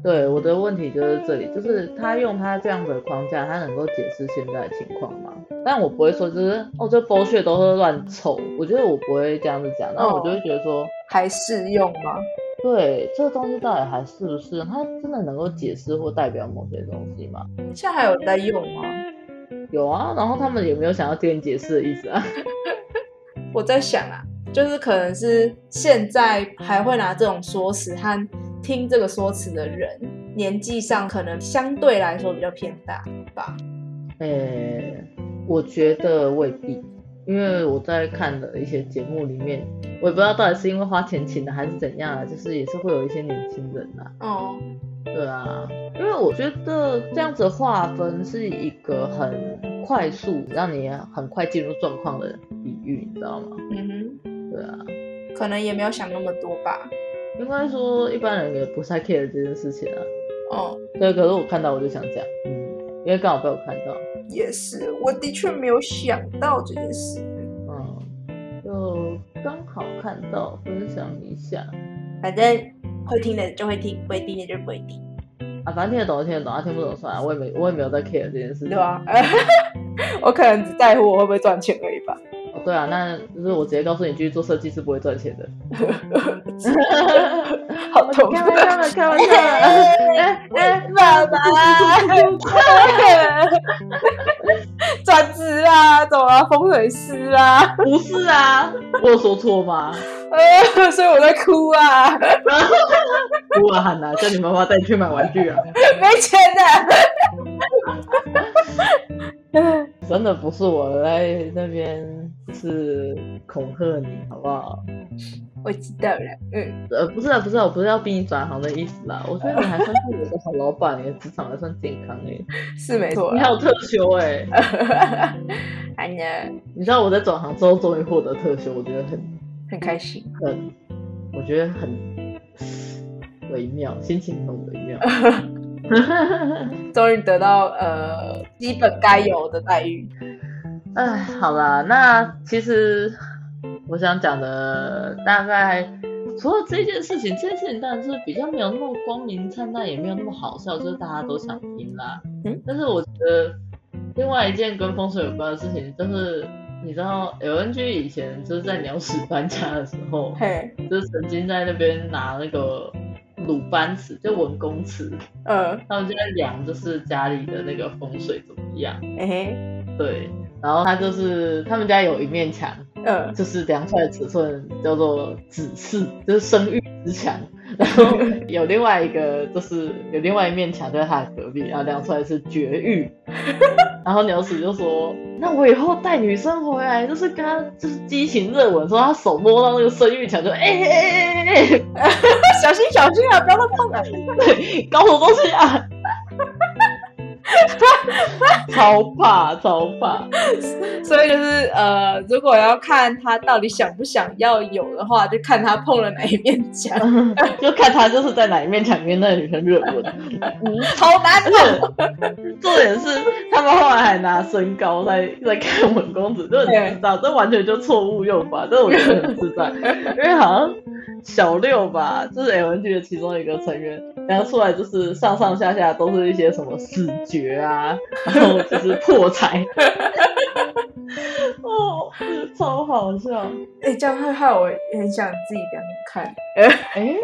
对，我的问题就是这里，就是他用他这样的框架，他能够解释现在的情况吗？但我不会说，就是哦，这 bullshit 都是乱凑。我觉得我不会这样子讲，那我就会觉得说，哦、还适用吗？对，这个东西到底还是不适用？它真的能够解释或代表某些东西吗？现在还有在用吗？有啊，然后他们有没有想要听你解释的意思啊？我在想啊，就是可能是现在还会拿这种说辞和。听这个说辞的人，年纪上可能相对来说比较偏大吧。呃、欸，我觉得未必，因为我在看的一些节目里面，我也不知道到底是因为花钱请的还是怎样啊，就是也是会有一些年轻人呐、啊。哦，对啊，因为我觉得这样子划分是一个很快速让你很快进入状况的比喻，你知道吗？嗯哼，对啊，可能也没有想那么多吧。应该说一般人也不太 care 这件事情啊。哦，对，可是我看到我就想讲，嗯，因为刚好被我看到。也是，我的确没有想到这件事。嗯，就刚好看到，分享一下。反正会听的就会听，不会听的就不会听。啊，反正听得懂就听得懂，啊听不懂算了，我也没我也没有在 care 这件事情。对吧？我可能只在乎我会不会赚钱而已吧。对啊，那就是我直接告诉你，继续做设计是不会赚钱的。好痛！开玩笑的，开玩笑的。哎哎，爸爸，转职啊，怎么了？风水师啊？不是啊，我有说错吗？呃，所以我在哭啊。哭啊喊啊，叫你妈妈带你去买玩具啊。没钱的。真的不是我在那边。是恐吓你，好不好？我知道了，嗯，呃，不是啊，不是啊，我不是要逼你转行的意思啦。我觉得你还算是我的好老板，你的职场还算健康哎，是没错。你还有特休哎，哎呀，你知道我在转行之后终于获得特休，我觉得很很开心，很，我觉得很微妙，心情很微妙，终于得到呃基本该有的待遇。哎，好啦，那其实我想讲的大概除了这件事情，这件事情当然是比较没有那么光明灿烂，也没有那么好笑，就是大家都想听啦。嗯，但是我觉得另外一件跟风水有关的事情，就是你知道 LNG 以前就是在鸟屎搬家的时候，嘿，就是曾经在那边拿那个鲁班尺，就文公尺，嗯，他们就在量，就是家里的那个风水怎么样，嘿嘿，对。然后他就是他们家有一面墙，嗯，就是量出来的尺寸叫做子嗣，就是生育之墙。然后 有另外一个，就是有另外一面墙在他的隔壁，然后量出来是绝育。然后鸟屎就说：“那我以后带女生回来，就是跟她就是激情热吻，说她手摸到那个生育墙就哎哎哎哎哎，小心小心啊，不要乱碰啊！对，搞什么东西啊？” 超怕超怕，所以就是呃，如果要看他到底想不想要有的话，就看他碰了哪一面墙，就看他就是在哪一面墙跟那个女生热吻，嗯，超难的。重点是他们后来还拿身高在在看吻公子，就你知道，这完全就错误用法，这我觉得很自在，因为好像小六吧，就是 LNG 的其中一个成员，然后出来就是上上下下都是一些什么死绝啊，然后就是破财，哦，超好笑！哎、欸，这样会害我很想自己给他们看。哎、欸，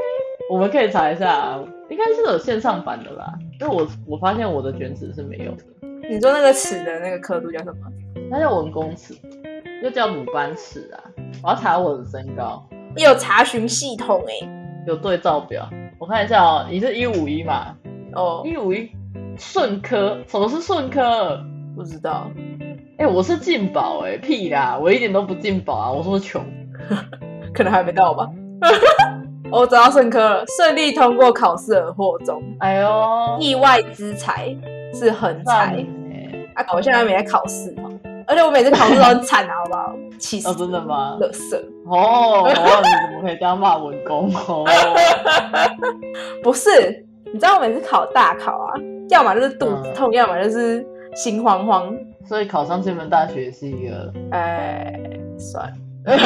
我们可以查一下，啊，应该是有线上版的吧？因为我我发现我的卷尺是没有的。你说那个尺的那个刻度叫什么？它叫文公尺，又叫鲁班尺啊。我要查我的身高，你有查询系统哎、欸，有对照表，我看一下哦。你是一五一嘛？哦，一五一。顺科，什么是顺科？不知道。哎、欸，我是进宝哎，屁啦，我一点都不进宝啊，我说穷，可能还没到吧。我 找到顺科了，顺利通过考试而获中。哎呦，意外之财是横财。啊，我现在没在考试嘛，而且我每次考试都很惨，好不好？气死！哦，真的吗？乐色。哦，你怎么可以这样骂文工？哦，不是，你知道我每次考大考啊。要么就是肚子痛，嗯、要么就是心慌慌。所以考上这门大学是一个……哎，算了，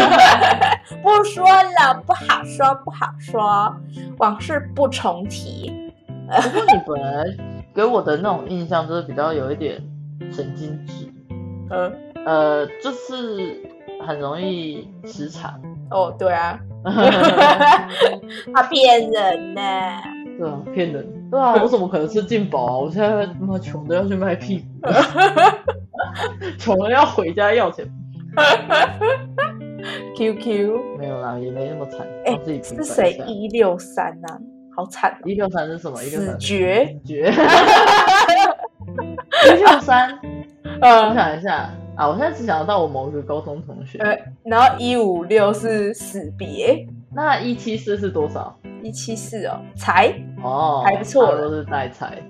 不说了，不好说，不好说，往事不重提。不过你本来给我的那种印象就是比较有一点神经质，嗯呃，就是很容易失常。哦，对啊，他骗人呢。对啊，骗人。对啊，我怎么可能是进宝啊？我现在他妈穷的要去卖屁股，穷的要回家要钱。QQ 没有啦，也没那么惨。哎、欸，是谁一六三呐？好惨！一六三是什么？死绝绝。一六三，我想一下啊，我现在只想得到我某一个高中同学。呃，然后一五六是死别，那一七四是多少？一七四哦，财哦，还不错，都是带财。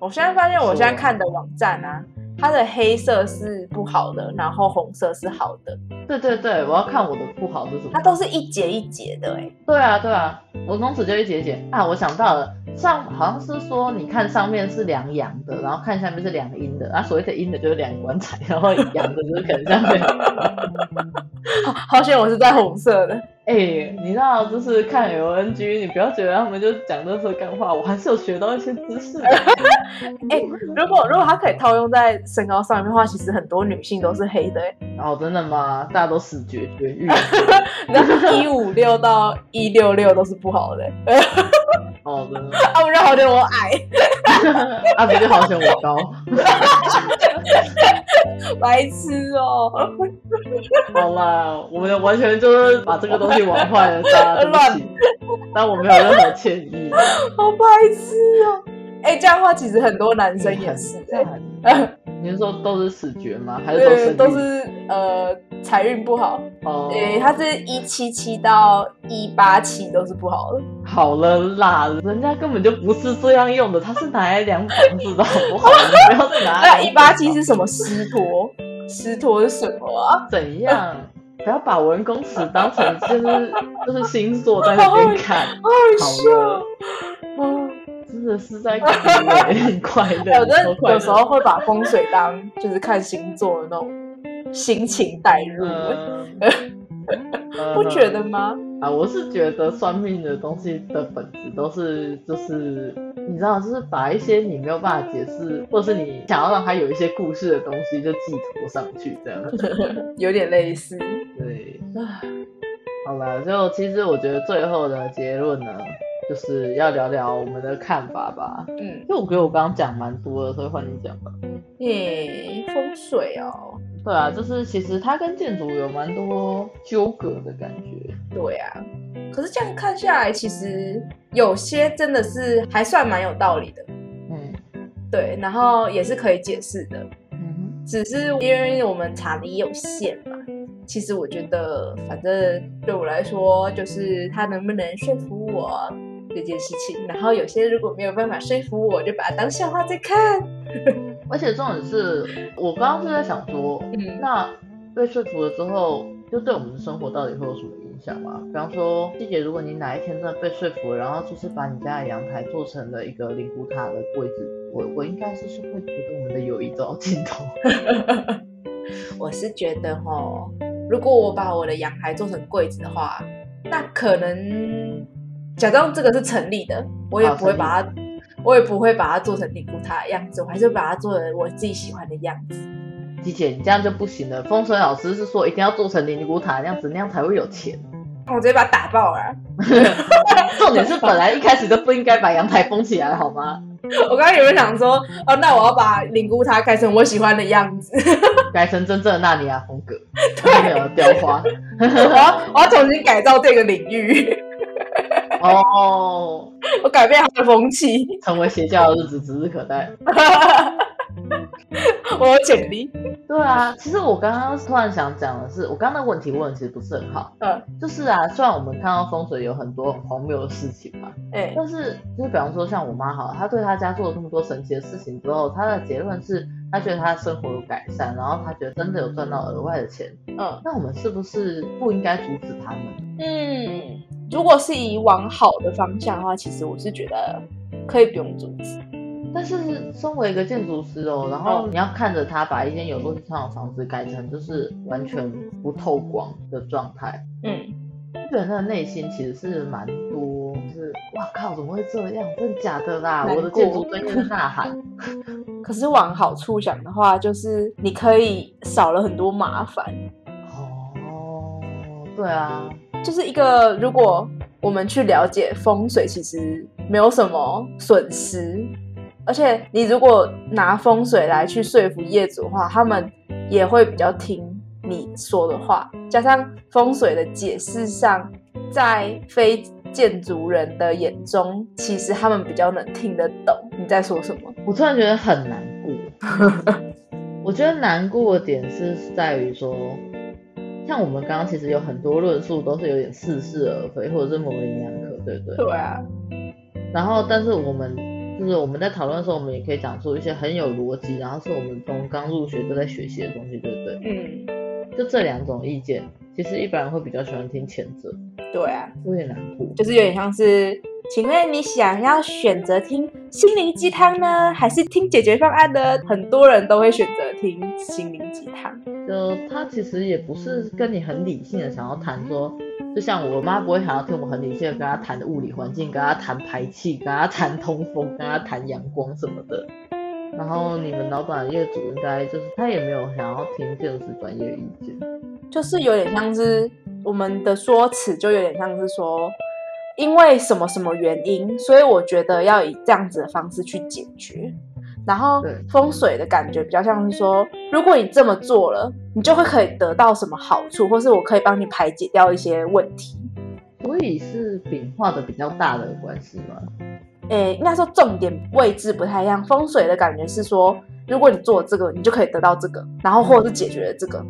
我现在发现，我现在看的网站啊，它的黑色是不好的，然后红色是好的。对对对，我要看我的不好是什么。它都是一节一节的哎。对啊对啊，我公尺就一节一节啊。我想到了，上好像是说，你看上面是两阳的，然后看下面是两阴的。啊，所谓的阴的就是两棺材，然后阳的就是可能下面。好，好险我是在红色的。哎、欸，你知道，就是看 LNG，你不要觉得他们就讲这些干话，我还是有学到一些知识的。哎、欸，如果如果它可以套用在身高上面的话，其实很多女性都是黑的。哦，真的吗？大家都死绝绝育。然后一五六到一六六都是不好的。哦，真的。啊，不是好险我矮。啊，不是好险我高。白痴哦！好啦，我们完全就是把这个东西玩坏了，大家对不起。但我没有任何歉意。好白痴哦！哎、欸，这样的话其实很多男生也是哎。你是说都是死绝吗？还是都是都是呃财运不好？哦，对，他是一七七到一八七都是不好的。好了啦，人家根本就不是这样用的，他是拿来量房子的，好不好？你不要再拿。那一八七是什么师托？师托是什么啊？怎样？不要把文公尺当成就是就是星座在那边看，好笑。真的是在看很快乐。有的有时候会把风水当就是看星座的那种心情带入，不觉得吗？啊，我是觉得算命的东西的本质都是就是你知道，就是把一些你没有办法解释，或者是你想要让它有一些故事的东西就寄托上去，这样 有点类似。对，好了，就其实我觉得最后的结论呢。就是要聊聊我们的看法吧。嗯，因为我觉得我刚刚讲蛮多的，所以换你讲吧。诶，风水哦。对啊，就是其实它跟建筑有蛮多纠葛的感觉。对啊，可是这样看下来，其实有些真的是还算蛮有道理的。嗯，对，然后也是可以解释的。嗯，只是因为我们查的也有限嘛。其实我觉得，反正对我来说，就是他能不能说服我这件事情。然后有些如果没有办法说服我，就把它当笑话在看。而且重点是我刚刚是在想说，嗯，那被说服了之后，就对我们的生活到底会有什么影响吗？比方说，季姐，如果你哪一天真的被说服了，然后就是把你家的阳台做成了一个灵骨塔的柜子，我我应该是是会觉得我们的友谊走到尽头。我是觉得哈。如果我把我的阳台做成柜子的话，那可能假装这个是成立的，我也不会把它，我也不会把它做成灵骨塔的样子，我还是把它做成我自己喜欢的样子。季姐，你这样就不行了。风水老师是说一定要做成灵骨塔的样子，那样才会有钱。我直接把它打爆了。重点是本来一开始就不应该把阳台封起来，好吗？我刚刚有没有想说，哦，那我要把灵骨塔改成我喜欢的样子，改成真正的纳尼亚风格，对，没有雕花。我要我要重新改造这个领域。哦，我改变它的风气，成为邪教的日子指日可待。我有潜力。对啊，其实我刚刚突然想讲的是，我刚刚的问题问的其实不是很好。嗯，就是啊，虽然我们看到风水有很多很荒谬的事情嘛，哎、欸，但是就是比方说像我妈好，她对她家做了这么多神奇的事情之后，她的结论是她觉得她的生活有改善，然后她觉得真的有赚到额外的钱。嗯，那我们是不是不应该阻止他们？嗯，如果是以往好的方向的话，其实我是觉得可以不用阻止。但是身为一个建筑师哦，然后你要看着他把一间有落地窗的房子改成就是完全不透光的状态，嗯，个人的内心其实是蛮多，就是哇靠，怎么会这样？真的假的啦？我的建筑专业呐喊。可是往好处想的话，就是你可以少了很多麻烦。哦，对啊，就是一个如果我们去了解风水，其实没有什么损失。而且你如果拿风水来去说服业主的话，他们也会比较听你说的话。加上风水的解释上，在非建筑人的眼中，其实他们比较能听得懂你在说什么。我突然觉得很难过。我觉得难过的点是在于说，像我们刚刚其实有很多论述都是有点似是而非，或者是某个营养课，对不对？对啊。然后，但是我们。就是我们在讨论的时候，我们也可以讲出一些很有逻辑，然后是我们从刚入学就在学习的东西，对不对？嗯，就这两种意见，其实一般人会比较喜欢听前者。对啊，有点难过，就是有点像是，请问你想要选择听心灵鸡汤呢，还是听解决方案呢？很多人都会选择听心灵鸡汤。就他其实也不是跟你很理性的想要谈说。就像我妈不会想要听我很理性的跟她谈的物理环境，跟她谈排气，跟她谈通风，跟她谈阳光什么的。然后你们老板业主应该就是他也没有想要听建筑师专业意见，就是有点像是我们的说辞，就有点像是说，因为什么什么原因，所以我觉得要以这样子的方式去解决。然后风水的感觉比较像是说，如果你这么做了，你就会可以得到什么好处，或是我可以帮你排解掉一些问题。所以是饼画的比较大的关系吗？诶，应该说重点位置不太一样。风水的感觉是说，如果你做这个，你就可以得到这个，然后或者是解决了这个。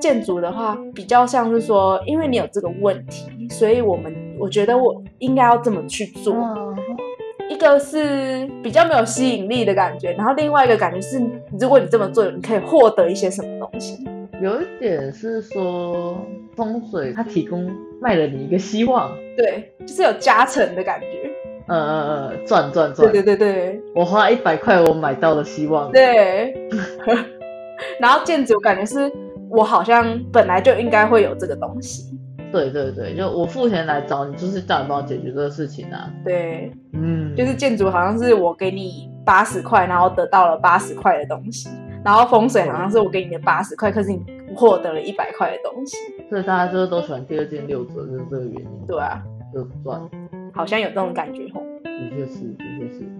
建筑的话，比较像是说，因为你有这个问题，所以我们我觉得我应该要这么去做。一个是比较没有吸引力的感觉，然后另外一个感觉是，如果你这么做，你可以获得一些什么东西。有一点是说风水它提供卖了你一个希望，对，就是有加成的感觉。呃呃呃，赚赚赚。对对对对，我花一百块，我买到了希望。对。然后建筑感觉是我好像本来就应该会有这个东西。对对对，就我付钱来找你，就是叫你帮我解决这个事情啊。对，嗯，就是建筑好像是我给你八十块，然后得到了八十块的东西，然后风水好像是我给你的八十块，可是你获得了一百块的东西。所以大家就是都喜欢第二件六折，就是这个原因。对啊，就赚，好像有这种感觉吼。的确是，的确是，嗯，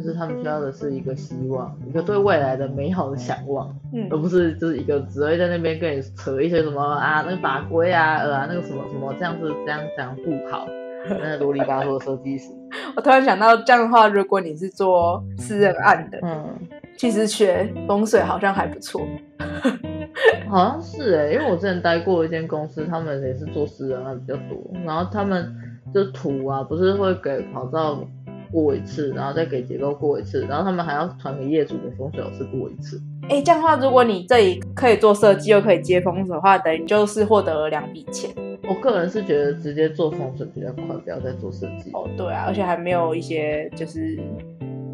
就是他们需要的是一个希望，一个对未来的美好的想望，嗯，而不是就是一个只会在那边跟你扯一些什么啊那个法规啊呃啊那个什么什么这样子这样这样不好，那个啰里吧嗦的设计师。我突然想到这样的话，如果你是做私人案的，嗯，其实学风水好像还不错。好像是哎、欸，因为我之前待过一间公司，他们也是做私人案比较多，然后他们就图啊，不是会给跑照过一次，然后再给结构过一次，然后他们还要传给业主给风水老师过一次。哎、欸，这样的话，如果你这里可以做设计又可以接风水的话，等于就是获得了两笔钱。我个人是觉得直接做风水比较快，不要再做设计。哦，对啊，而且还没有一些就是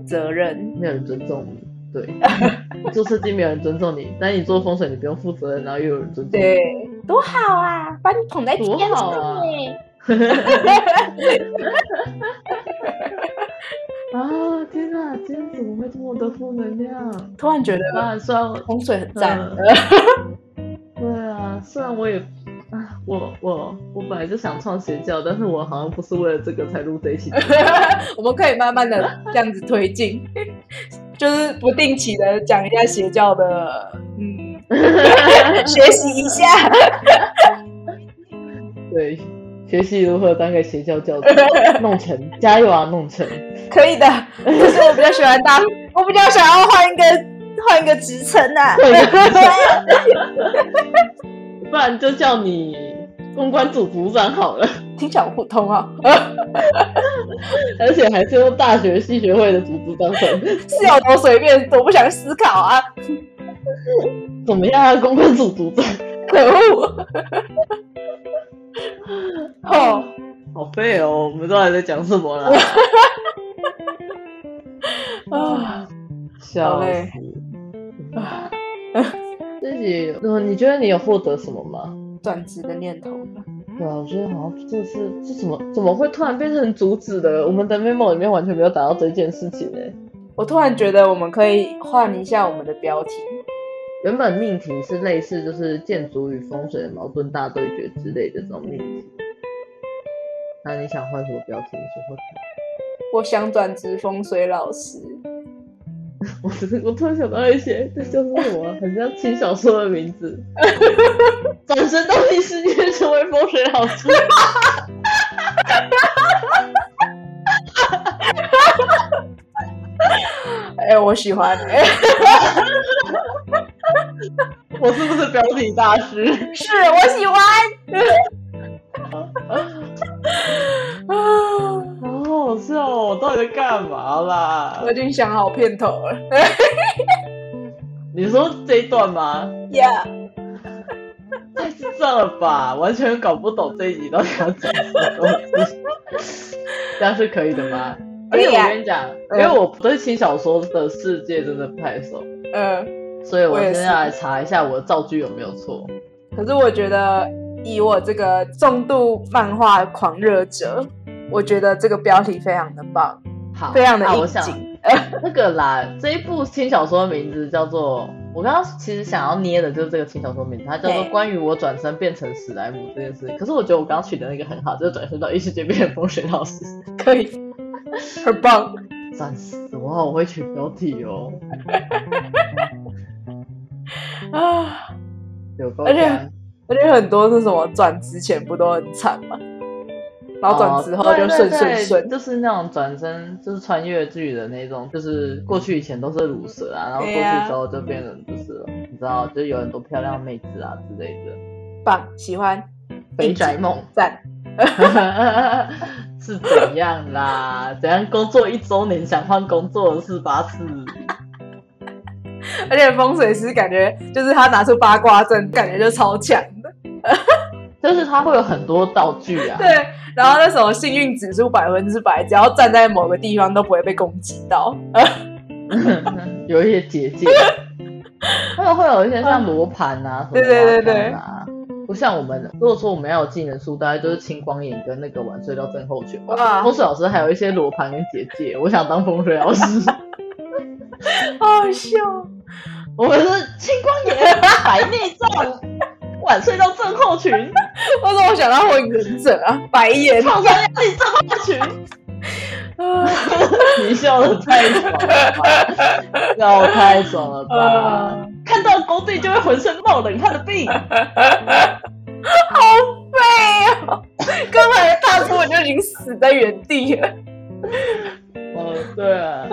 责任，没有人尊重你。对，做设计没有人尊重你，但你做风水你不用负责任，然后又有人尊重你，对，多好啊，把你捧在天上，多好啊！啊天哪，今天怎么会这么多负能量？突然觉得啊，虽然洪水很赞。对啊，虽然我也啊，我我我本来就想创邪教，但是我好像不是为了这个才录这一期。我们可以慢慢的这样子推进，就是不定期的讲一下邪教的，嗯，学习一下。对。学习如何当个邪教教主，弄成，加油啊，弄成，可以的。可是我比较喜欢当，我比较想要换一个换一个职称啊。不然就叫你公关组组长好了，听起来普通啊。而且还是用大学系学会的组织当成，是有多随便，多不想思考啊。怎么样啊，公关组组长？可恶。哦，好废哦！我们都还在讲什么啦？啊，笑死！啊，自己，你觉得你有获得什么吗？转职的念头吧。对啊，我觉得好像这是这怎么怎么会突然变成阻止的？我们的 memo 里面完全没有打到这件事情呢。我突然觉得我们可以换一下我们的标题。原本命题是类似就是建筑与风水的矛盾大对决之类的这种命题。那你想换什么标题？你说说看。我想转职风水老师。我只是我突然想到一些，这叫做什么？很像轻小说的名字。转身到异世界成为风水老师。哎、欸，我喜欢、欸。我是不是标题大师？是我喜欢。啊，好好笑哦！我到底在干嘛啦？我已经想好片头了。你说这一段吗？Yeah。太智障了吧！完全搞不懂这一集到底要讲什么东西。这样是可以的吗？而且我跟你讲，因为我对轻小说的世界真的不太熟。嗯。所以我现在来查一下我的造句有没有错。可是我觉得，以我这个重度漫画狂热者，我觉得这个标题非常的棒，好，非常的应景。那个啦，这一部轻小说的名字叫做……我刚刚其实想要捏的就是这个轻小说名字，它叫做《关于我转身变成史莱姆这件事》。可是我觉得我刚刚取的那个很好，就是转身到异世界变成风水老师，可以，很棒。赞死！我好会取标题哦。啊，而且而且很多是什么转职前不都很惨吗？然后转职后就顺顺顺，就是那种转身就是穿越剧的那种，就是过去以前都是乳蛇啊，然后过去之后就变成就是了，你知道，就有很多漂亮妹子啊之类的。棒，喜欢，肥宅梦赞，是怎样啦？怎样工作一周年想换工作的四八次？而且风水师感觉就是他拿出八卦阵，感觉就超强的，就是他会有很多道具啊。对，然后那时候幸运指数百分之百，只要站在某个地方都不会被攻击到。有一些结界，他们会有一些像罗盘啊，对对对对啊，不像我们，如果说我们要有技能树，大概就是青光眼跟那个晚睡到症候群。吧，风水老师还有一些罗盘跟结界，我想当风水老师。好好笑，我们是青光眼、白内障、晚睡到症候群。为什么我想到火影忍者啊？白眼、创伤压力症候群。你笑的太爽了吧！笑太爽了吧！看到工地就会浑身冒冷汗的病，好废啊！刚才踏出我就已经死在原地了。哦，对啊。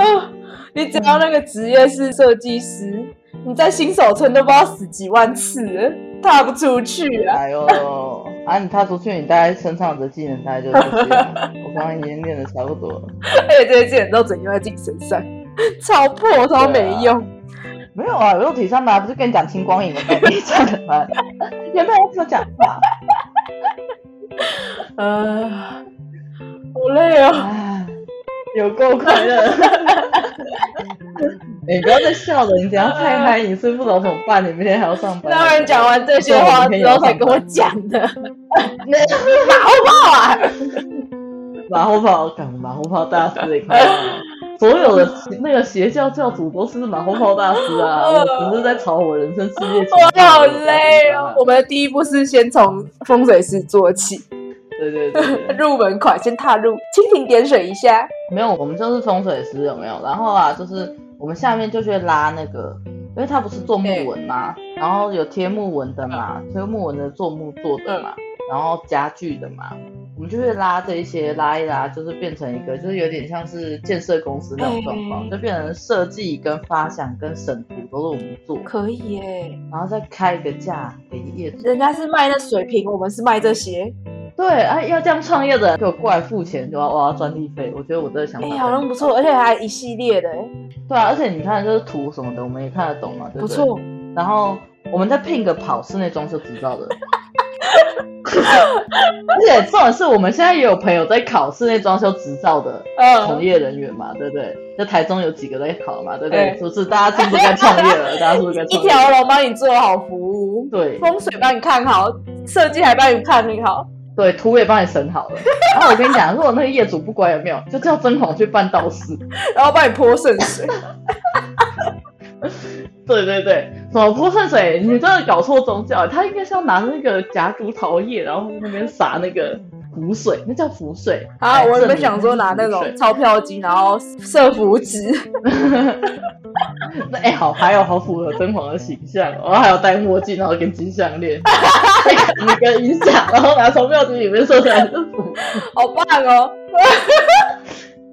你只要那个职业是设计师，你在新手村都不知道死几万次，踏不出去啊！哎呦，啊，你踏出去，你大概身上的技能大概就这些。我刚刚已经练的差不多了，而且这些技能都整用在自己身上，超破，超没用。啊没有啊，肉体上的不是跟你讲青光影的能力 这样的吗？有没有这么讲话？呃，好累哦。有够快乐！你不要再笑了，你等下太嗨，你睡不着怎么办？你明天还要上班。当然讲完这些话之后才跟我讲的。马后炮啊！马后炮，干马后炮大师你看 所有的那个邪教教主都是马后炮大师啊！我只是在炒我人生事业。我好累哦。我们的第一步是先从风水师做起。对对对，入门款先踏入，蜻蜓点水一下。没有，我们就是风水师，有没有？然后啊，就是我们下面就去拉那个，因为他不是做木纹嘛，然后有贴木纹的嘛，贴木纹的做木做的嘛，然后家具的嘛，我们就会拉这一些，拉一拉，就是变成一个，就是有点像是建设公司那种状况，就变成设计跟发想跟审图都是我们做，可以耶。然后再开一个价给业主，人家是卖那水平，我们是卖这些。对啊，要这样创业的人给我过来付钱，就要我要专利费。我觉得我这个想法，哎，好像不错，而且还一系列的。对啊，而且你看，就是图什么的，我们也看得懂嘛，对不对？不错。然后我们再聘个跑室内装修执照的。而且重点是我们现在也有朋友在考室内装修执照的从业人员嘛，对不对？在台中有几个在考嘛，对不对？是不是大家是不是该创业了？大家是不是该？一条龙帮你做好服务，对，风水帮你看好，设计还帮你看你好。对，图也帮你审好了。然后我跟你讲，如果那个业主不乖，有没有就叫曾黄去办道士，然后帮你泼圣水。对对对，什么泼圣水？你真的搞错宗教，他应该是要拿那个夹竹桃叶，然后那边撒那个符水，那叫浮水。啊，我原本想说拿那种钞票机，然后设浮纸。那哎、欸，好，还有好符合敦煌的形象，然后还有戴墨镜，然后跟金项链，那个音响，然后拿钞票机里面射出来是符，好棒哦，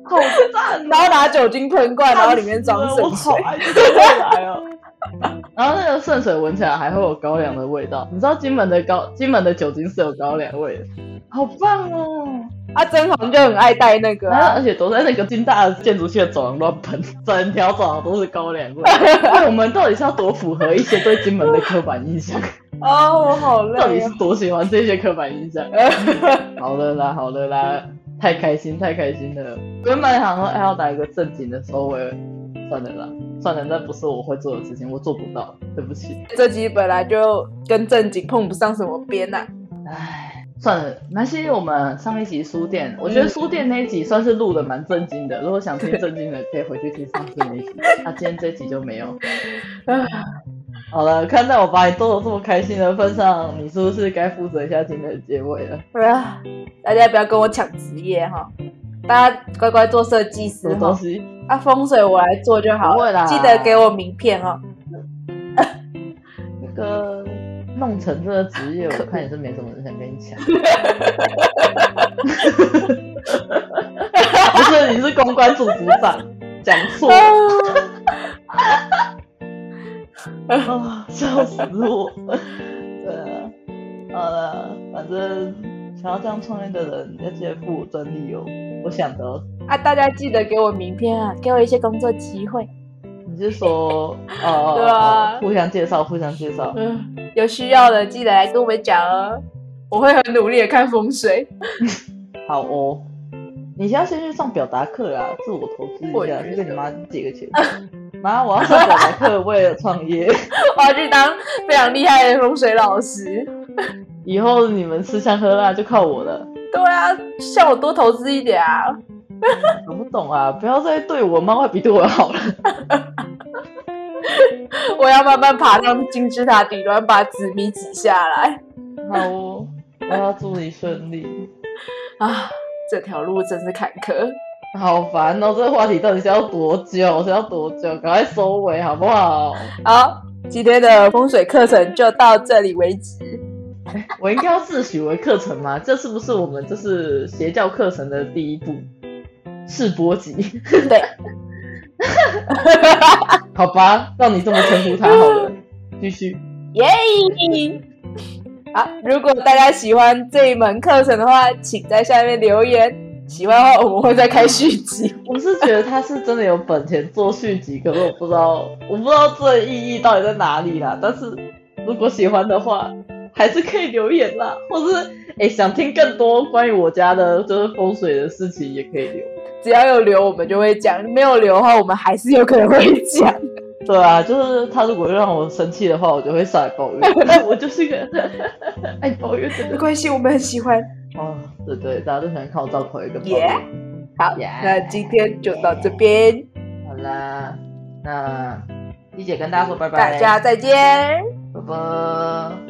好赞，然后拿酒精喷罐，然后里面装圣水，来哦，然后那个圣水闻起来还会有高粱的味道，你知道金门的高金门的酒精是有高粱味的，好棒哦。啊，曾黄就很爱带那个、啊，而且都在那个金大的建筑系的走廊乱喷，整条走廊都是高粱味。我们到底是要多符合一些对金门的刻板印象？哦，我好累、啊。到底是多喜欢这些刻板印象？好了啦，好了啦，太开心，太开心了。原本想说，还，要打一个正经的收尾，算了啦，算了，那不是我会做的事情，我做不到，对不起。这集本来就跟正经碰不上什么边呐、啊，唉。算了，那些我们上一集书店，我觉得书店那一集算是录的蛮正经的。如果想听正经的，可以回去听上次那一集。那、啊、今天这集就没有。好了，看在我把你逗得这么开心的份上，你是不是该负责一下今天的结尾了？对啊，大家不要跟我抢职业哈，大家乖乖做设计师哈。东西啊，风水我来做就好了。记得给我名片哦。那个。弄成这个职业，我看也是没什么人想跟你抢。不是，你是公关组组长，讲错。啊，笑死我！对啊，好了，反正想要这样创业的人要记得付我专利哦。我想的啊，大家记得给我名片啊，给我一些工作机会。你是说，哦，对啊，互相介绍，互相介绍。嗯。有需要的记得来跟我们讲哦，我会很努力的看风水。好哦，你现在先去上表达课啊，自我投资一下，去跟你妈借个钱。妈，我要上表达课，为了创业，我要去当非常厉害的风水老师。以后你们吃香喝辣就靠我了。对啊，向我多投资一点啊。懂不懂啊，不要再对我妈妈比对我好了。我要慢慢爬上金字塔顶端，把紫米挤下来。好哦，我要祝你顺利。啊，这条路真是坎坷。好烦哦！这个话题到底是要多久？是要多久？赶快收尾好不好？好，今天的风水课程就到这里为止。我应该要自诩为课程吗？这是不是我们就是邪教课程的第一步？试播集？对。好吧，让你这么称呼他好了。继续。耶！好，如果大家喜欢这一门课程的话，请在下面留言。喜欢的话，我们会再开续集。我是觉得他是真的有本钱做续集，可是我不知道，我不知道这意义到底在哪里啦。但是如果喜欢的话，还是可以留言啦，或是哎想听更多关于我家的就是风水的事情，也可以留。只要有留，我们就会讲；没有留的话，我们还是有可能会讲。对啊，就是他如果让我生气的话，我就会上来抱怨。我就是个 爱抱怨的人。没关系，我们很喜欢。哦，对对，大家都喜欢看我造口一个抱怨。Yeah. 好，yeah. 那今天就到这边。好啦，那丽姐跟大家说拜拜。大家再见，拜拜。